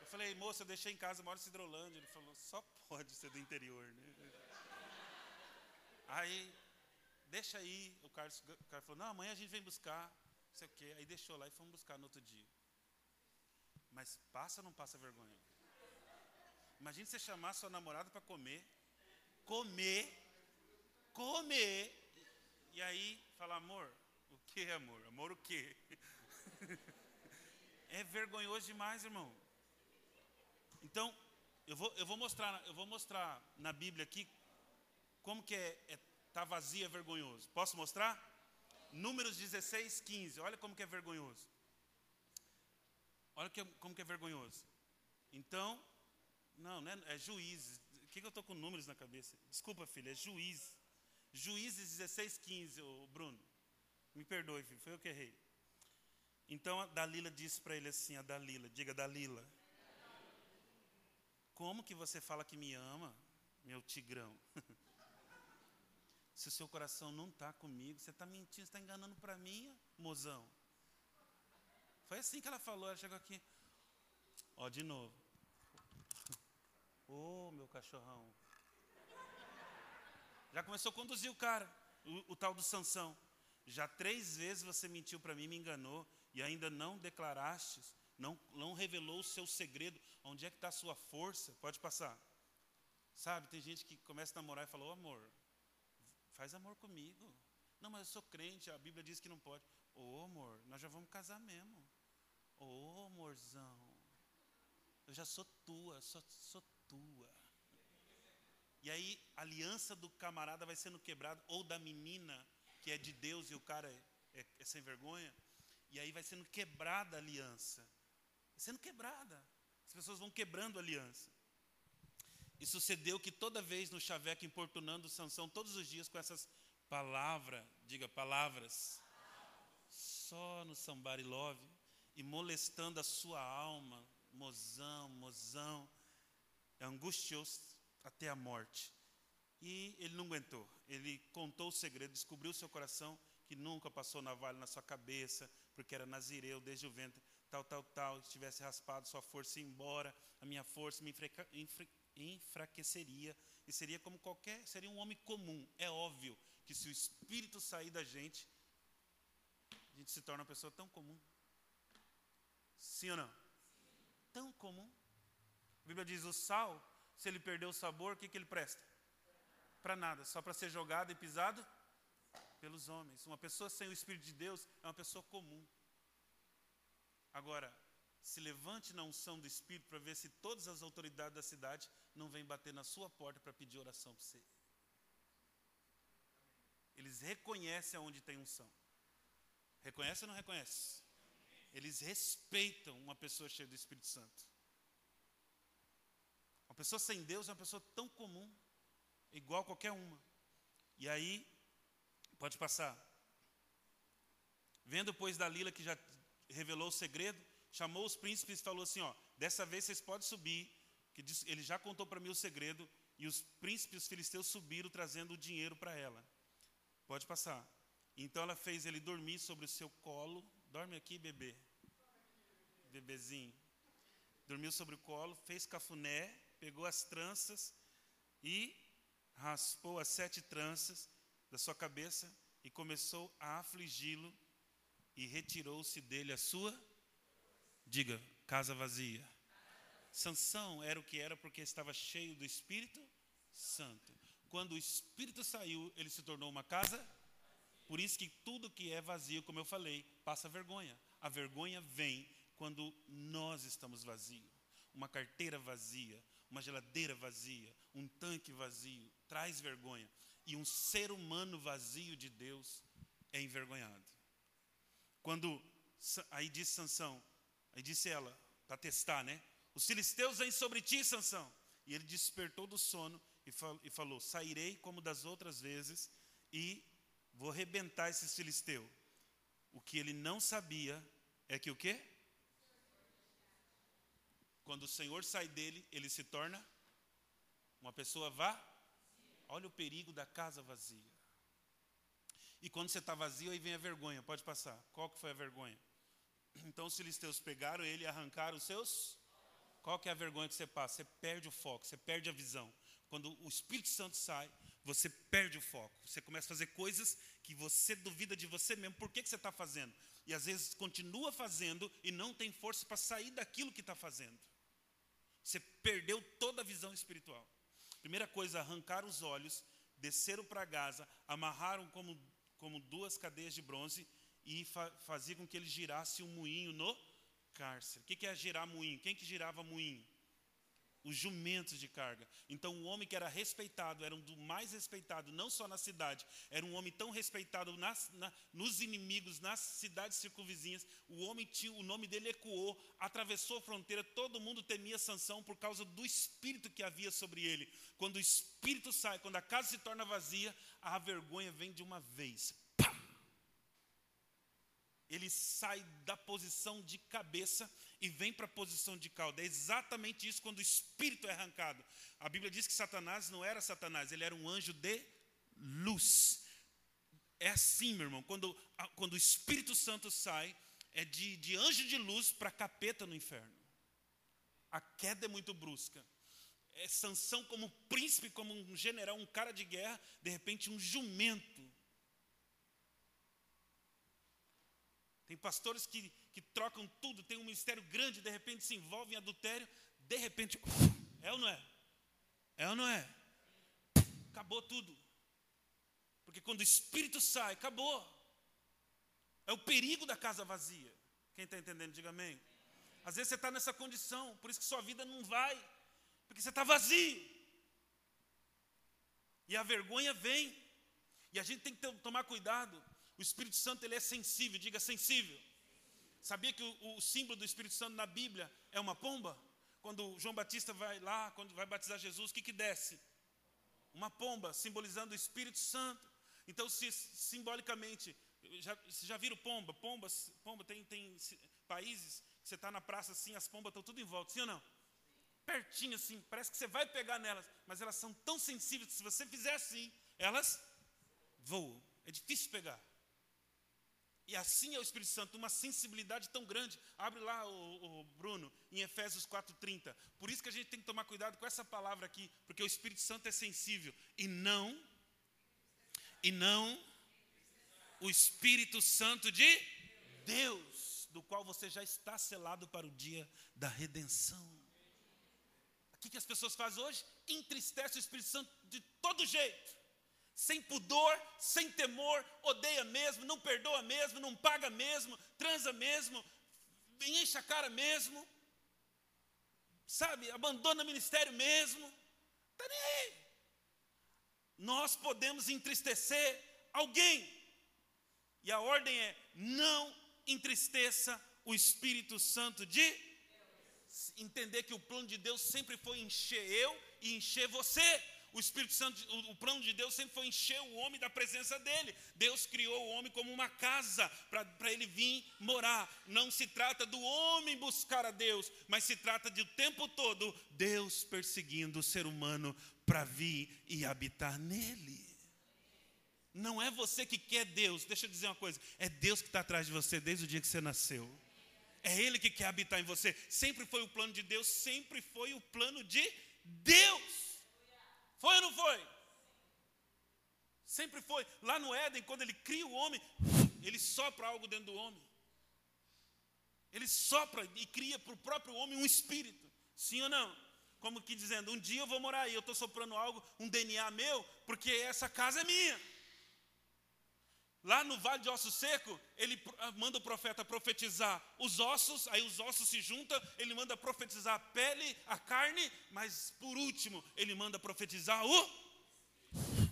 Eu falei, moça, eu deixei em casa, moro em Cidrolândia. Ele falou: Só pode ser do interior, né? Aí, deixa aí. O Carlos, o Carlos falou: Não, amanhã a gente vem buscar. Não sei o quê. Aí deixou lá e fomos buscar no outro dia. Mas passa ou não passa vergonha? Imagine você chamar sua namorada para comer comer, comer, e aí fala, amor, o que amor? Amor o quê? [LAUGHS] é vergonhoso demais, irmão. Então, eu vou, eu vou mostrar, eu vou mostrar na Bíblia aqui como que é, é tá vazio é vergonhoso. Posso mostrar? Números 16, 15. Olha como que é vergonhoso. Olha que, como que é vergonhoso. Então, não, não é, juízes que, que eu estou com números na cabeça? Desculpa, filha, é juiz. Juízes 16, 15, ô Bruno. Me perdoe, filho, foi eu que errei. Então a Dalila disse para ele assim: a Dalila, diga Dalila. Como que você fala que me ama, meu tigrão? [LAUGHS] Se o seu coração não está comigo, você está mentindo, está enganando para mim, mozão. Foi assim que ela falou, ela chegou aqui. Ó, de novo. Ô, oh, meu cachorrão. Já começou a conduzir o cara, o, o tal do Sansão. Já três vezes você mentiu para mim, me enganou, e ainda não declaraste, não, não revelou o seu segredo. Onde é que está a sua força? Pode passar. Sabe, tem gente que começa a namorar e fala, ô oh, amor, faz amor comigo. Não, mas eu sou crente, a Bíblia diz que não pode. Ô oh, amor, nós já vamos casar mesmo. Ô oh, amorzão, eu já sou tua, sou, sou tua. E aí a aliança do camarada vai sendo quebrada, ou da menina, que é de Deus e o cara é, é, é sem vergonha, e aí vai sendo quebrada a aliança. Vai sendo quebrada. As pessoas vão quebrando a aliança. E sucedeu que toda vez no chaveco importunando Sansão, todos os dias com essas palavras, diga palavras, só no somebody love, e molestando a sua alma, mozão, mozão, angustiou-se até a morte. E ele não aguentou. Ele contou o segredo, descobriu seu coração, que nunca passou navalha na sua cabeça, porque era nazireu desde o ventre, tal, tal, tal. Se tivesse raspado sua força ia embora, a minha força me enfraqueceria e seria como qualquer, seria um homem comum. É óbvio que se o Espírito sair da gente, a gente se torna uma pessoa tão comum. Sim ou não? Tão comum. A Bíblia diz: o sal, se ele perder o sabor, o que, que ele presta? Para nada, só para ser jogado e pisado pelos homens. Uma pessoa sem o Espírito de Deus é uma pessoa comum. Agora, se levante na unção do Espírito para ver se todas as autoridades da cidade não vêm bater na sua porta para pedir oração para você. Eles reconhecem aonde tem unção. Reconhece ou não reconhece? Eles respeitam uma pessoa cheia do Espírito Santo. Pessoa sem Deus é uma pessoa tão comum, igual qualquer uma. E aí, pode passar. Vendo, pois, Dalila que já revelou o segredo, chamou os príncipes e falou assim: ó, dessa vez vocês podem subir, que ele já contou para mim o segredo, e os príncipes os filisteus subiram trazendo o dinheiro para ela. Pode passar. Então ela fez ele dormir sobre o seu colo. Dorme aqui, bebê. Bebezinho. Dormiu sobre o colo, fez cafuné, pegou as tranças e raspou as sete tranças da sua cabeça e começou a afligi-lo e retirou-se dele a sua Diga, casa vazia. Sansão era o que era porque estava cheio do Espírito Santo. Quando o Espírito saiu, ele se tornou uma casa. Por isso que tudo que é vazio, como eu falei, passa vergonha. A vergonha vem quando nós estamos vazios. Uma carteira vazia, uma geladeira vazia, um tanque vazio, traz vergonha. E um ser humano vazio de Deus é envergonhado. Quando aí diz Sansão, Aí disse ela, para testar, né? Os filisteus vêm sobre ti, Sansão. E ele despertou do sono e, fal e falou: Sairei como das outras vezes e vou arrebentar esses filisteus. O que ele não sabia é que o quê? Quando o Senhor sai dele, ele se torna uma pessoa vá. Olha o perigo da casa vazia. E quando você está vazio, aí vem a vergonha. Pode passar. Qual que foi a vergonha? [CLEARS THROAT] Então os filisteus pegaram ele e arrancaram os seus. Qual que é a vergonha que você passa? Você perde o foco, você perde a visão. Quando o Espírito Santo sai, você perde o foco. Você começa a fazer coisas que você duvida de você mesmo. Por que, que você está fazendo? E às vezes continua fazendo e não tem força para sair daquilo que está fazendo. Você perdeu toda a visão espiritual. Primeira coisa, arrancaram os olhos, desceram para Gaza, amarraram como, como duas cadeias de bronze e fa fazia com que ele girasse um moinho no cárcere. O que, que é girar moinho? Quem que girava moinho? Os jumentos de carga. Então, o homem que era respeitado, era um do mais respeitado, não só na cidade, era um homem tão respeitado nas, na, nos inimigos, nas cidades circunvizinhas. O homem tinha, o nome dele ecoou, atravessou a fronteira, todo mundo temia Sansão por causa do espírito que havia sobre ele. Quando o espírito sai, quando a casa se torna vazia, a vergonha vem de uma vez ele sai da posição de cabeça e vem para a posição de cauda. É exatamente isso quando o espírito é arrancado. A Bíblia diz que Satanás não era Satanás, ele era um anjo de luz. É assim, meu irmão, quando, quando o Espírito Santo sai, é de, de anjo de luz para capeta no inferno. A queda é muito brusca. É Sansão como príncipe, como um general, um cara de guerra, de repente um jumento Tem pastores que, que trocam tudo, tem um ministério grande, de repente se envolvem em adultério, de repente, é ou não é? É ou não é? Acabou tudo. Porque quando o espírito sai, acabou. É o perigo da casa vazia. Quem está entendendo, diga amém. Às vezes você está nessa condição, por isso que sua vida não vai, porque você está vazio. E a vergonha vem. E a gente tem que ter, tomar cuidado, o Espírito Santo ele é sensível, diga sensível. Sabia que o, o, símbolo do Espírito Santo na Bíblia é uma pomba? Quando João Batista vai lá, quando vai batizar Jesus, o que, que desce? Uma pomba, simbolizando o Espírito Santo. Então, se simbolicamente, já, já viram pomba? Pombas, pomba tem, tem países que você está na praça assim, as pombas estão tudo em volta, sim ou não? Pertinho assim, parece que você vai pegar nelas, mas elas são tão sensíveis que se você fizer assim, elas voam. É difícil pegar. E assim é o Espírito Santo, uma sensibilidade tão grande. Abre lá, o, o Bruno, em Efésios 4,30. Por isso que a gente tem que tomar cuidado com essa palavra aqui, porque o Espírito Santo é sensível e não e não o Espírito Santo de Deus, do qual você já está selado para o dia da redenção. O que, que as pessoas fazem hoje? Entristece o Espírito Santo de todo jeito. Sem pudor, sem temor, odeia mesmo, não perdoa mesmo, não paga mesmo, transa mesmo, enche a cara mesmo, sabe, abandona o ministério mesmo. Está nem aí. Nós podemos entristecer alguém, e a ordem é: não entristeça o Espírito Santo de entender que o plano de Deus sempre foi encher eu e encher você. O Espírito Santo, o, plano de Deus sempre foi encher o homem da presença dele. Deus criou o homem como uma casa para ele vir morar. Não se trata do homem buscar a Deus, mas se trata de o tempo todo Deus perseguindo o ser humano para vir e habitar nele. Não é você que quer Deus, deixa eu dizer uma coisa: é Deus que está atrás de você desde o dia que você nasceu. É Ele que quer habitar em você. Sempre foi o plano de Deus, sempre foi o plano de Deus. Foi ou não foi? Sempre foi. Lá no Éden, quando ele cria o homem, ele sopra algo dentro do homem. Ele sopra e cria para o próprio homem um espírito. Sim ou não? Como que dizendo, um dia eu vou morar aí, eu estou soprando algo, um DNA meu, porque essa casa é minha. Lá no vale de osso seco, ele ah, manda o profeta profetizar os ossos, aí os ossos se juntam, ele manda profetizar a pele, a carne, mas por último, ele manda profetizar o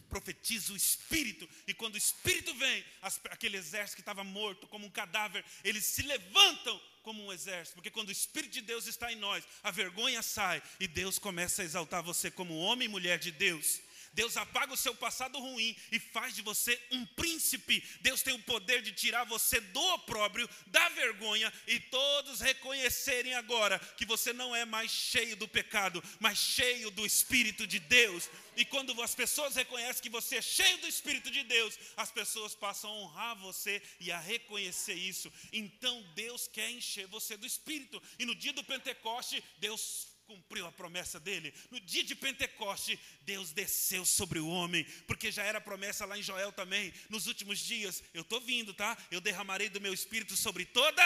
profetiza o espírito, e quando o espírito vem, as, aquele exército que estava morto como um cadáver, eles se levantam como um exército, porque quando o espírito de Deus está em nós, a vergonha sai e Deus começa a exaltar você como homem e mulher de Deus. Deus apaga o seu passado ruim e faz de você um príncipe. Deus tem o poder de tirar você do opróbrio, da vergonha e todos reconhecerem agora que você não é mais cheio do pecado, mas cheio do Espírito de Deus. E quando as pessoas reconhecem que você é cheio do Espírito de Deus, as pessoas passam a honrar você e a reconhecer isso. Então Deus quer encher você do Espírito. E no dia do Pentecoste, Deus cumpriu a promessa dele. No dia de Pentecoste, Deus desceu sobre o homem, porque já era promessa lá em Joel também. Nos últimos dias, eu estou vindo, tá? Eu derramarei do meu espírito sobre toda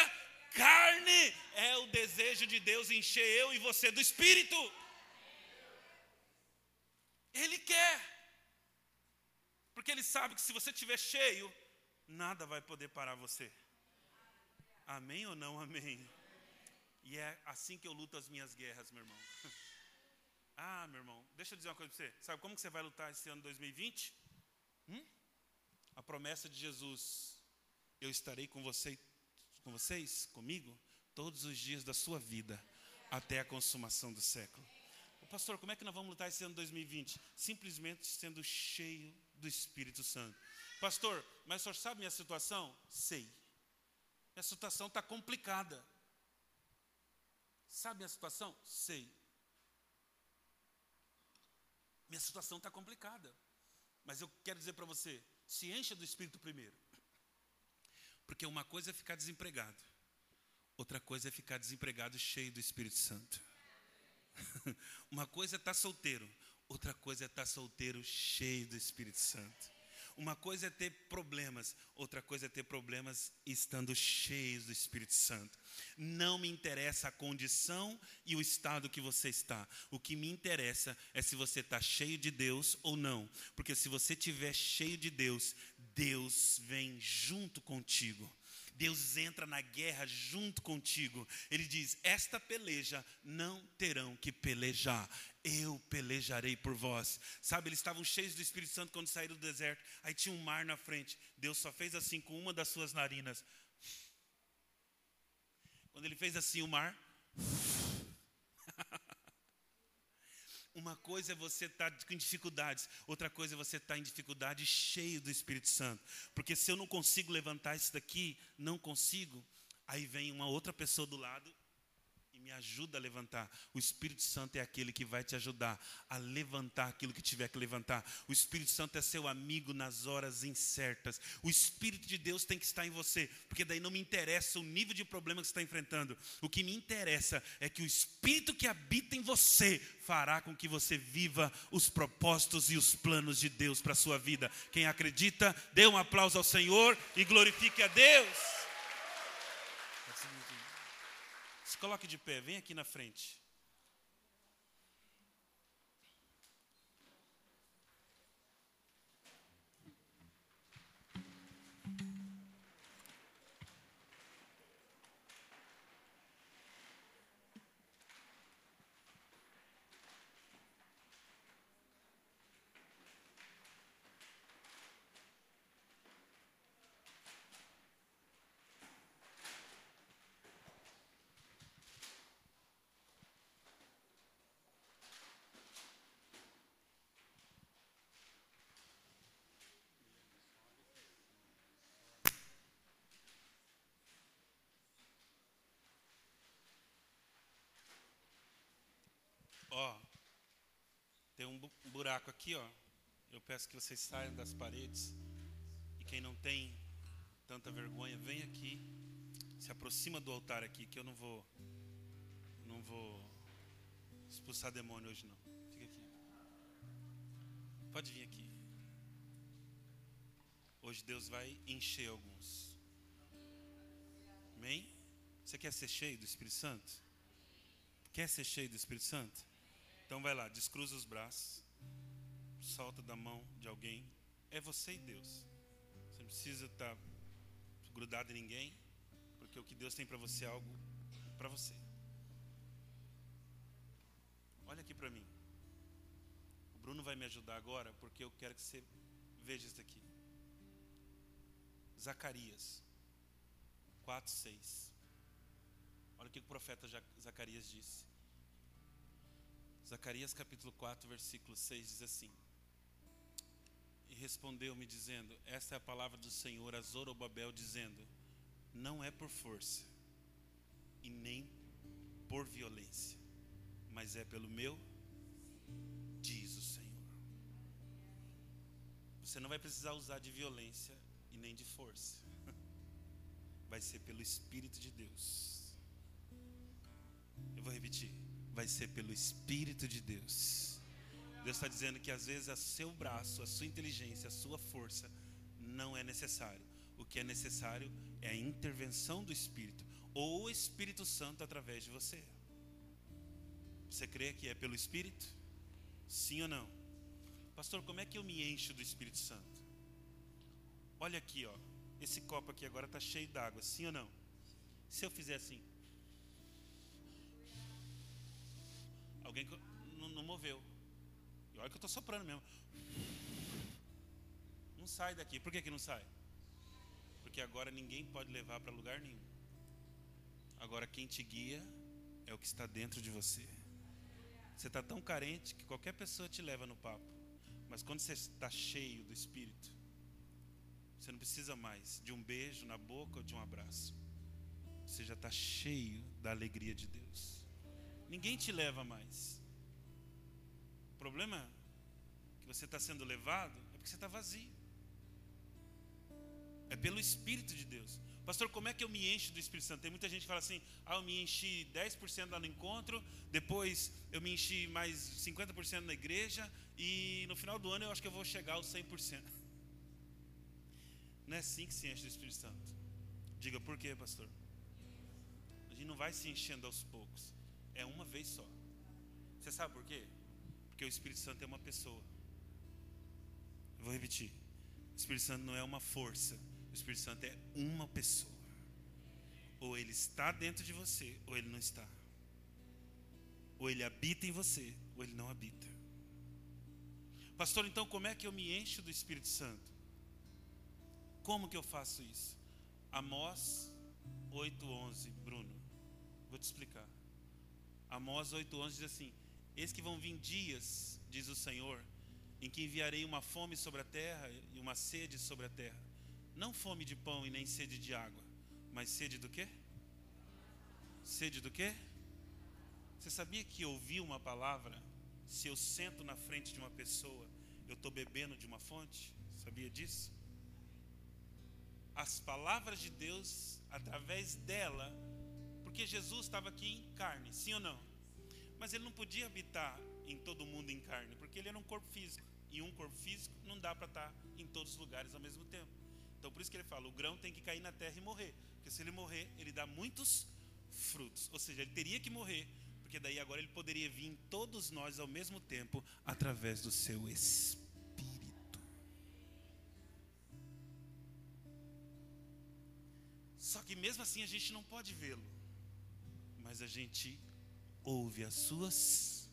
carne. É o desejo de Deus encher eu e você do espírito. Ele quer. Porque ele sabe que se você estiver cheio, nada vai poder parar você. Amém ou não amém? E é assim que eu luto as minhas guerras, meu irmão. [LAUGHS] Ah, meu irmão, deixa eu dizer uma coisa para você. Sabe como que você vai lutar esse ano 2020? Hum? A promessa de Jesus: Eu estarei com, você, com vocês, comigo, todos os dias da sua vida, até a consumação do século. Pastor, como é que nós vamos lutar esse ano 2020? Simplesmente sendo cheio do Espírito Santo. Pastor, mas o senhor sabe minha situação? Sei. Minha situação está complicada. Sabe a situação? Sei. Minha situação está complicada. Mas eu quero dizer para você: se encha do Espírito primeiro. Porque uma coisa é ficar desempregado, outra coisa é ficar desempregado cheio do Espírito Santo. [LAUGHS] uma coisa é estar tá solteiro, outra coisa é estar tá solteiro cheio do Espírito Santo. Uma coisa é ter problemas, outra coisa é ter problemas estando cheios do Espírito Santo. Não me interessa a condição e o estado que você está. O que me interessa é se você está cheio de Deus ou não. Porque se você estiver cheio de Deus, Deus vem junto contigo. Deus entra na guerra junto contigo. Ele diz: Esta peleja não terão que pelejar, eu pelejarei por vós. Sabe, eles estavam cheios do Espírito Santo quando saíram do deserto. Aí tinha um mar na frente. Deus só fez assim com uma das suas narinas. Quando ele fez assim o mar. [LAUGHS] Uma coisa é você estar tá com dificuldades, outra coisa é você estar tá em dificuldade cheio do Espírito Santo. Porque se eu não consigo levantar isso daqui, não consigo, aí vem uma outra pessoa do lado me ajuda a levantar. O Espírito Santo é aquele que vai te ajudar a levantar aquilo que tiver que levantar. O Espírito Santo é seu amigo nas horas incertas. O Espírito de Deus tem que estar em você, porque daí não me interessa o nível de problema que você está enfrentando. O que me interessa é que o Espírito que habita em você fará com que você viva os propósitos e os planos de Deus para a sua vida. Quem acredita, dê um aplauso ao Senhor e glorifique a Deus. Se coloque de pé, vem aqui na frente. Ó, tem um buraco aqui, ó. Eu peço que vocês saiam das paredes. E quem não tem tanta vergonha, vem aqui. Se aproxima do altar aqui, que eu não vou não vou expulsar demônio hoje não. Fica aqui. Pode vir aqui. Hoje Deus vai encher alguns. Amém? Você quer ser cheio do Espírito Santo? Quer ser cheio do Espírito Santo? Então vai lá, descruza os braços, solta da mão de alguém. É você e Deus. Você não precisa estar grudado em ninguém, porque o que Deus tem para você é algo para você. Olha aqui para mim. O Bruno vai me ajudar agora, porque eu quero que você veja isso aqui. Zacarias 4, 6. Olha o que o profeta Zacarias disse. Zacarias capítulo 4, versículo 6 diz assim: E respondeu-me dizendo: Esta é a palavra do Senhor a Zorobabel, dizendo: Não é por força e nem por violência, mas é pelo meu, diz o Senhor. Você não vai precisar usar de violência e nem de força, vai ser pelo Espírito de Deus. Eu vou repetir vai ser pelo Espírito de Deus. Deus está dizendo que às vezes a seu braço, a sua inteligência, a sua força não é necessário. O que é necessário é a intervenção do Espírito ou o Espírito Santo através de você. Você crê que é pelo Espírito? Sim ou não? Pastor, como é que eu me encho do Espírito Santo? Olha aqui, ó. Esse copo aqui agora está cheio d'água, sim ou não? Se eu fizer assim, Alguém não, não moveu. E olha que eu estou soprando mesmo. Não sai daqui. Por que, que não sai? Porque agora ninguém pode levar para lugar nenhum. Agora quem te guia é o que está dentro de você. Você está tão carente que qualquer pessoa te leva no papo. Mas quando você está cheio do Espírito, você não precisa mais de um beijo na boca ou de um abraço. Você já está cheio da alegria de Deus. Ninguém te leva mais. O problema que você está sendo levado é porque você está vazio. É pelo Espírito de Deus. Pastor, como é que eu me encho do Espírito Santo? Tem muita gente que fala assim: ah, eu me enchi 10% lá no encontro, depois eu me enchi mais 50% na igreja, e no final do ano eu acho que eu vou chegar aos 100%. Não é assim que se enche do Espírito Santo. Diga por quê, pastor? A gente não vai se enchendo aos poucos é uma vez só. Você sabe por quê? Porque o Espírito Santo é uma pessoa. Eu vou repetir. O Espírito Santo não é uma força. O Espírito Santo é uma pessoa. Ou ele está dentro de você, ou ele não está. Ou ele habita em você, ou ele não habita. Pastor, então como é que eu me encho do Espírito Santo? Como que eu faço isso? Amós 8:11, Bruno. Vou te explicar. Amós 8,11 diz assim: Eis que vão vir dias, diz o Senhor, em que enviarei uma fome sobre a terra e uma sede sobre a terra. Não fome de pão e nem sede de água, mas sede do quê? Sede do quê? Você sabia que ouvir uma palavra, se eu sento na frente de uma pessoa, eu estou bebendo de uma fonte? Sabia disso? As palavras de Deus, através dela, porque Jesus estava aqui em carne, sim ou não? Mas ele não podia habitar em todo mundo em carne, porque ele era um corpo físico. E um corpo físico não dá para estar em todos os lugares ao mesmo tempo. Então por isso que ele fala: o grão tem que cair na terra e morrer. Porque se ele morrer, ele dá muitos frutos. Ou seja, ele teria que morrer, porque daí agora ele poderia vir em todos nós ao mesmo tempo através do seu Espírito. Só que mesmo assim a gente não pode vê-lo, mas a gente ouve as suas,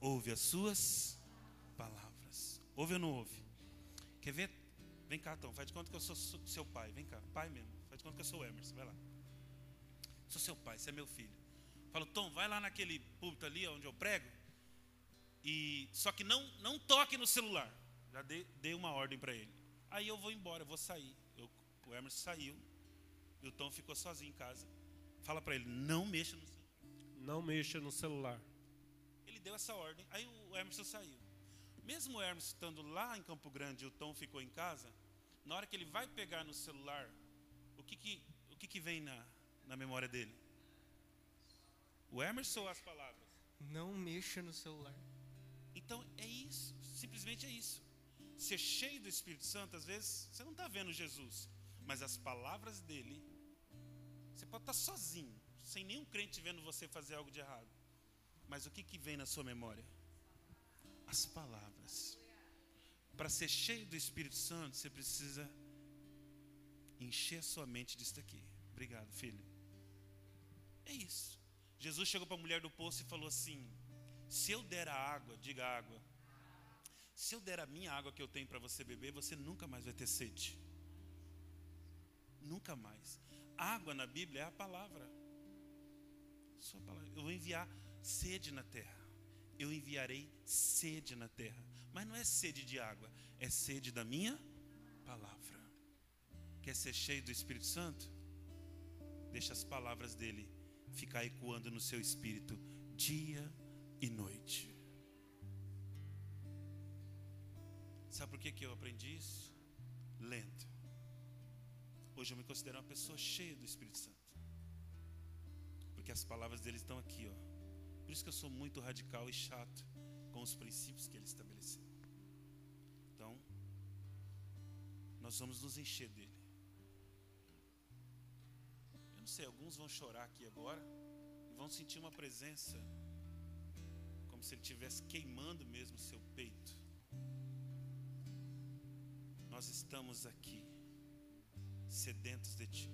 ouve as suas palavras. Ouve ou não ouve? Quer ver? Vem cá, Tom, faz de conta que eu sou seu pai. Vem cá, pai mesmo. Faz de conta que eu sou o Emerson, vai lá. Sou seu pai, você é meu filho. Falo, Tom, vai lá naquele púlpito ali onde eu prego. E só que não não toque no celular. Já dei, dei uma ordem para ele. Aí eu vou embora, eu vou sair. Eu, o Emerson saiu. E o Tom ficou sozinho em casa. Fala para ele, não mexa no celular. Não mexa no celular. Ele deu essa ordem. Aí o Emerson saiu. Mesmo o Emerson estando lá em Campo Grande e o Tom ficou em casa, na hora que ele vai pegar no celular, o que que, o que, que vem na, na memória dele? O Emerson ou as palavras? Não mexa no celular. Então é isso, simplesmente é isso. Ser cheio do Espírito Santo, às vezes, você não está vendo Jesus, mas as palavras dele, você pode estar sozinho, sem nenhum crente vendo você fazer algo de errado. Mas o que, que vem na sua memória? As palavras. Para ser cheio do Espírito Santo, você precisa encher sua mente disso aqui. Obrigado, filho. É isso. Jesus chegou para a mulher do poço e falou assim: Se eu der a água, diga água. Se eu der a minha água que eu tenho para você beber, você nunca mais vai ter sede. Nunca mais. Água na Bíblia é a palavra. Sua palavra. Eu vou enviar sede na terra. Eu enviarei sede na terra. Mas não é sede de água, é sede da minha palavra. Quer ser cheio do Espírito Santo? Deixa as palavras dele ficar ecoando no seu espírito dia e noite. Sabe por que, que eu aprendi isso? Lento. Hoje eu me considero uma pessoa cheia do Espírito Santo. Porque as palavras dele estão aqui, ó. Por isso que eu sou muito radical e chato com os princípios que ele estabeleceu. Então, nós vamos nos encher dele. Eu não sei, alguns vão chorar aqui agora e vão sentir uma presença como se ele estivesse queimando mesmo o seu peito. Nós estamos aqui sedentos de ti.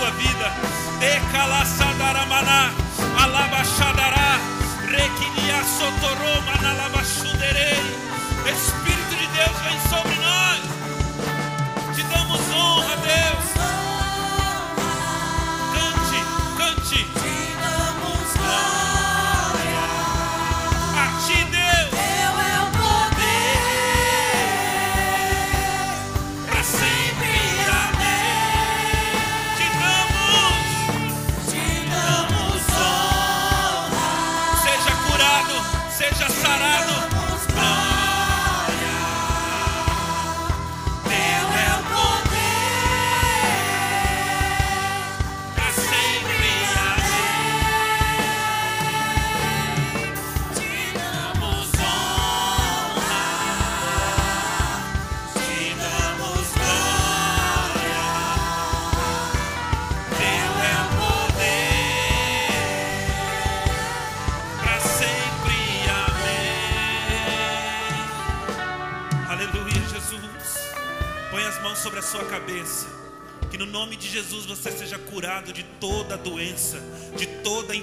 Sua vida.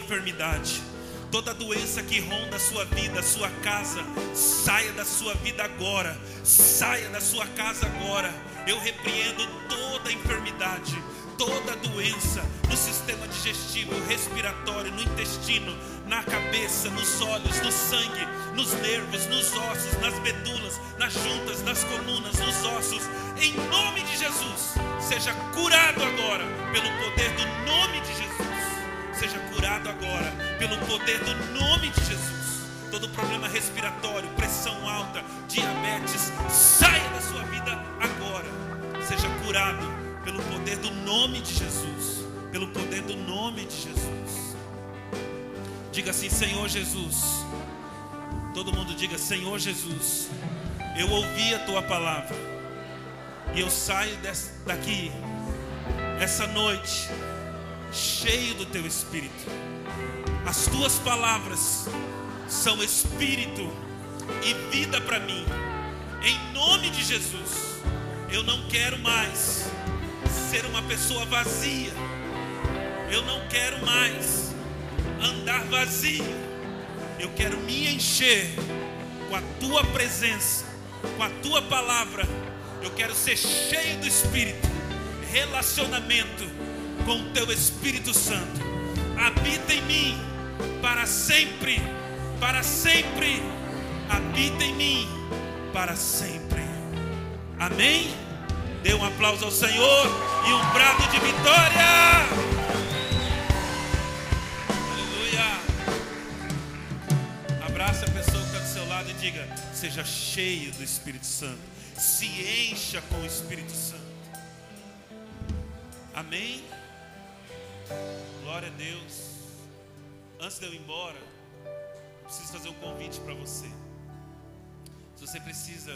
Enfermidade. Toda doença que ronda a sua vida, a sua casa, saia da sua vida agora. Saia da sua casa agora. Eu repreendo toda enfermidade, toda doença no sistema digestivo, respiratório, no intestino, na cabeça, nos olhos, no sangue, nos nervos, nos ossos, nas medulas, nas juntas, nas colunas, nos ossos. Em nome de Jesus, seja curado agora pelo poder do nome de Jesus. Seja curado agora pelo poder do nome de Jesus. Todo problema respiratório, pressão alta, diabetes, saia da sua vida agora. Seja curado pelo poder do nome de Jesus. Pelo poder do nome de Jesus. Diga assim, Senhor Jesus. Todo mundo diga, Senhor Jesus. Eu ouvi a tua palavra. E eu saio daqui essa noite cheio do teu espírito. As tuas palavras são espírito e vida para mim. Em nome de Jesus, eu não quero mais ser uma pessoa vazia. Eu não quero mais andar vazio. Eu quero me encher com a tua presença, com a tua palavra. Eu quero ser cheio do espírito. Relacionamento com o teu Espírito Santo. Habita em mim para sempre, para sempre. Habita em mim para sempre. Amém? Dê um aplauso ao Senhor e um brado de vitória. Aleluia. Abraça a pessoa que está do seu lado e diga: seja cheio do Espírito Santo. Se encha com o Espírito Santo. Amém? Glória a Deus. Antes de eu ir embora, eu preciso fazer um convite para você. Se você precisa